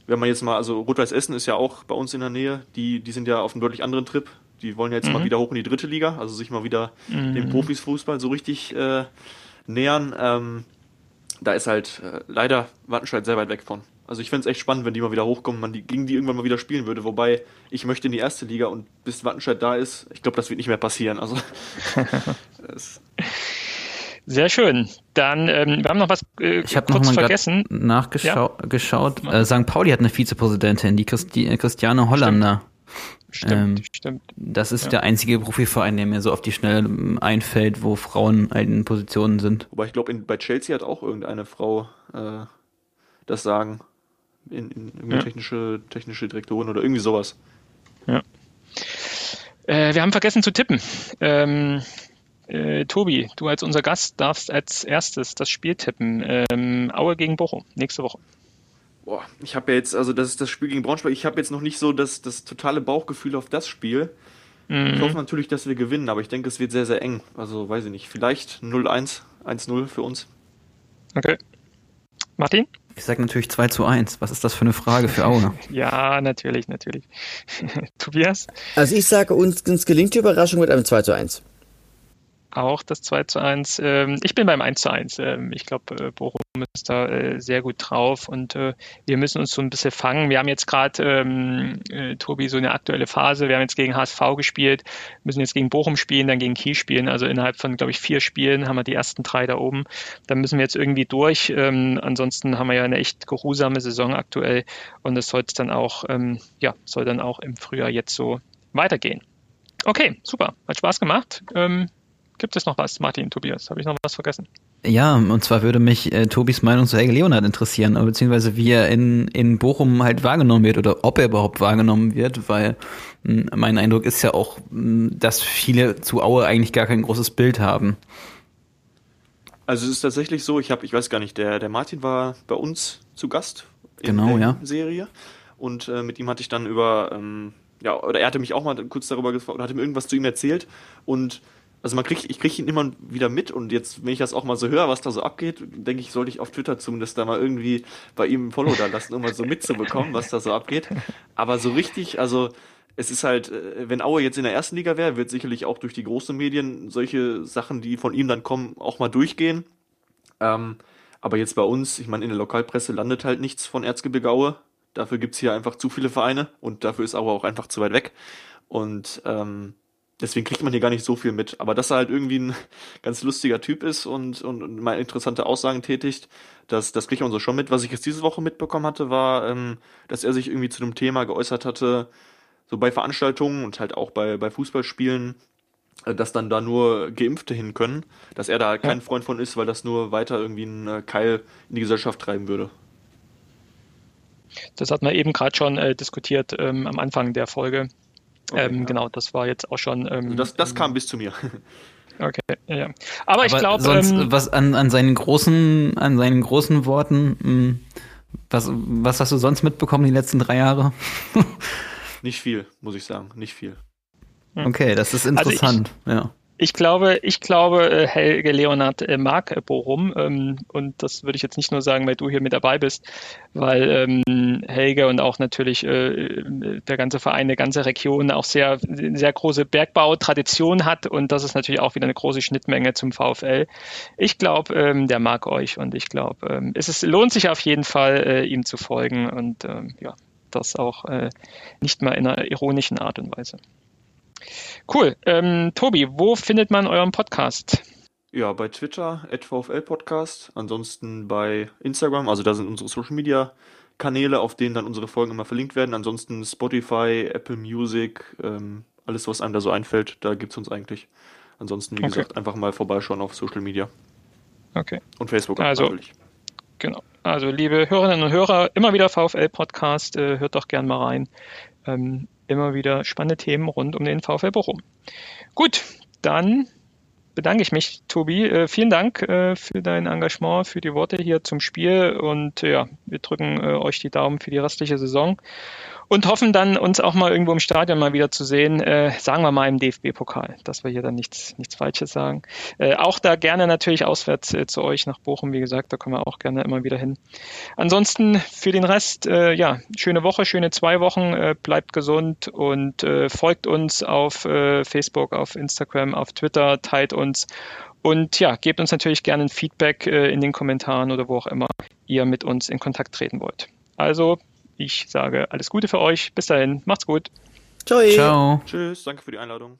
wenn man jetzt mal, also Rot-Weiß Essen ist ja auch bei uns in der Nähe, die, die sind ja auf einem deutlich anderen Trip. Die wollen jetzt mhm. mal wieder hoch in die dritte Liga, also sich mal wieder mhm. dem Profisfußball so richtig äh, nähern. Ähm, da ist halt äh, leider Wattenscheid sehr weit weg von. Also ich fände es echt spannend, wenn die mal wieder hochkommen, man die, gegen die irgendwann mal wieder spielen würde. Wobei ich möchte in die erste Liga und bis Wattenscheid da ist, ich glaube, das wird nicht mehr passieren. Also Sehr schön. Dann, ähm, wir haben noch was äh, ich kurz noch mal vergessen. Nachgeschaut. Ja? Äh, St. Pauli hat eine Vizepräsidentin, die Christi Christiane Hollander. Stimmt. Stimmt, ähm, stimmt. Das ist ja. der einzige Profiverein, der mir so auf die Schnelle einfällt, wo Frauen in Positionen sind. Wobei ich glaube, bei Chelsea hat auch irgendeine Frau äh, das Sagen. In, in ja. technische, technische Direktorin oder irgendwie sowas. Ja. Äh, wir haben vergessen zu tippen. Ähm, äh, Tobi, du als unser Gast darfst als erstes das Spiel tippen. Ähm, Aue gegen Bochum, nächste Woche. Boah, ich habe ja jetzt, also das ist das Spiel gegen Braunschweig, ich habe jetzt noch nicht so das, das totale Bauchgefühl auf das Spiel. Mhm. Ich hoffe natürlich, dass wir gewinnen, aber ich denke, es wird sehr, sehr eng. Also weiß ich nicht, vielleicht 0-1, 1-0 für uns. Okay. Martin? Ich sage natürlich 2 zu 1. Was ist das für eine Frage für Aue? ja, natürlich, natürlich. Tobias? Also ich sage, uns, uns gelingt die Überraschung mit einem 2 zu 1 auch das 2 zu 1. Ähm, ich bin beim 1 zu 1. Ähm, ich glaube, äh, Bochum ist da äh, sehr gut drauf und äh, wir müssen uns so ein bisschen fangen. Wir haben jetzt gerade, ähm, äh, Tobi, so eine aktuelle Phase. Wir haben jetzt gegen HSV gespielt, müssen jetzt gegen Bochum spielen, dann gegen Kiel spielen. Also innerhalb von, glaube ich, vier Spielen haben wir die ersten drei da oben. Da müssen wir jetzt irgendwie durch. Ansonsten haben wir ja eine echt geruhsame Saison aktuell und das soll dann auch, ja, soll dann auch im Frühjahr jetzt so weitergehen. Okay, super. Hat Spaß gemacht. Gibt es noch was, Martin, Tobias? Habe ich noch was vergessen? Ja, und zwar würde mich äh, Tobis Meinung zu Helge Leonard interessieren, beziehungsweise wie er in, in Bochum halt wahrgenommen wird oder ob er überhaupt wahrgenommen wird, weil mh, hm, mein Eindruck ist ja auch, mh, hm, dass viele zu Aue eigentlich gar kein großes Bild haben. Also es ist tatsächlich so, ich habe, ich weiß gar nicht, der, der Martin war bei uns zu Gast in genau, der ja. Serie und äh, mit ihm hatte ich dann über, ähm, ja, oder er hatte mich auch mal kurz darüber gefragt und hatte mir irgendwas zu ihm erzählt und also man kriegt, ich kriege ihn immer wieder mit und jetzt, wenn ich das auch mal so höre, was da so abgeht, denke ich, sollte ich auf Twitter zumindest da mal irgendwie bei ihm ein Follow da lassen, um mal so mitzubekommen, was da so abgeht. Aber so richtig, also es ist halt, äh, wenn Aue jetzt in der ersten Liga wäre, wird sicherlich auch durch die großen Medien solche Sachen, die von ihm dann kommen, auch mal durchgehen. Ähm, aber jetzt bei uns, ich meine, in der Lokalpresse landet halt nichts von Erzgebirge Aue. Dafür gibt's hier einfach zu viele Vereine und dafür ist Aue auch einfach zu weit weg. Und ähm, deswegen kriegt man hier gar nicht so viel mit. Aber dass er halt irgendwie ein ganz lustiger Typ ist und, und, und mal interessante Aussagen tätigt, das, das kriegt man so schon mit. Was ich jetzt diese Woche mitbekommen hatte, war, ähm, dass er sich irgendwie zu einem Thema geäußert hatte, so bei Veranstaltungen und halt auch bei, bei Fußballspielen, äh, dass dann da nur Geimpfte hin können, dass er da kein Freund von ist, weil das nur weiter irgendwie einen äh, Keil in die Gesellschaft treiben würde. Das hat man eben gerade schon äh, diskutiert ähm, am Anfang der Folge Okay, ähm, ja. Genau, das war jetzt auch schon. Ähm, also das, das kam bis zu mir. Okay, ja, ja. Aber, Aber ich glaube, ähm, was an, an seinen großen, an seinen großen Worten, mh, hm, was, was hast du sonst mitbekommen die letzten drei Jahre? nicht viel, muss ich sagen, nicht viel. Okay, das ist interessant, also ich, ja. Ich glaube, ich glaube, äh, Helge Leonard äh, mag äh, Bochum ähm, und das würde ich jetzt nicht nur sagen, weil du hier mit dabei bist, weil ähm, Helge und auch natürlich der ganze Verein, eine ganze Region auch sehr, sehr große Bergbautradition hat und das ist natürlich auch wieder eine große Schnittmenge zum VfL. Ich glaube, ähm, der mag euch und ich glaube, es ist, lohnt sich auf jeden Fall, ihm zu folgen und ja, das auch nicht mal in einer ironischen Art und Weise. Cool. Ähm, Tobi, wo findet man euren Podcast? Ja, bei Twitter, VfL Podcast. Ansonsten bei Instagram, also da sind unsere Social Media Kanäle, auf denen dann unsere Folgen immer verlinkt werden. Ansonsten Spotify, Apple Music, ähm, alles, was einem da so einfällt, da gibt es uns eigentlich. Ansonsten, wie okay. gesagt, einfach mal vorbeischauen auf Social Media. Okay. Und Facebook also, natürlich. Genau. Also, liebe Hörerinnen und Hörer, immer wieder VfL Podcast, äh, hört doch gern mal rein. Ähm, immer wieder spannende Themen rund um den VfL Bochum. Gut, dann bedanke ich mich, Tobi. Äh, vielen Dank äh, für dein Engagement, für die Worte hier zum Spiel und ja, wir drücken äh, euch die Daumen für die restliche Saison und hoffen dann, uns auch mal irgendwo im Stadion mal wieder zu sehen, äh, sagen wir mal im DFB-Pokal, dass wir hier dann nichts, nichts Falsches sagen. Äh, auch da gerne natürlich auswärts äh, zu euch nach Bochum, wie gesagt, da kommen wir auch gerne immer wieder hin. Ansonsten für den Rest, äh, ja, schöne Woche, schöne zwei Wochen, äh, bleibt gesund und äh, folgt uns auf äh, Facebook, auf Instagram, auf Twitter, teilt uns und ja, gebt uns natürlich gerne ein Feedback äh, in den Kommentaren oder wo auch immer ihr mit uns in Kontakt treten wollt. Also ich sage alles Gute für euch. Bis dahin. Macht's gut. Ciao. Ciao. Tschüss. Danke für die Einladung.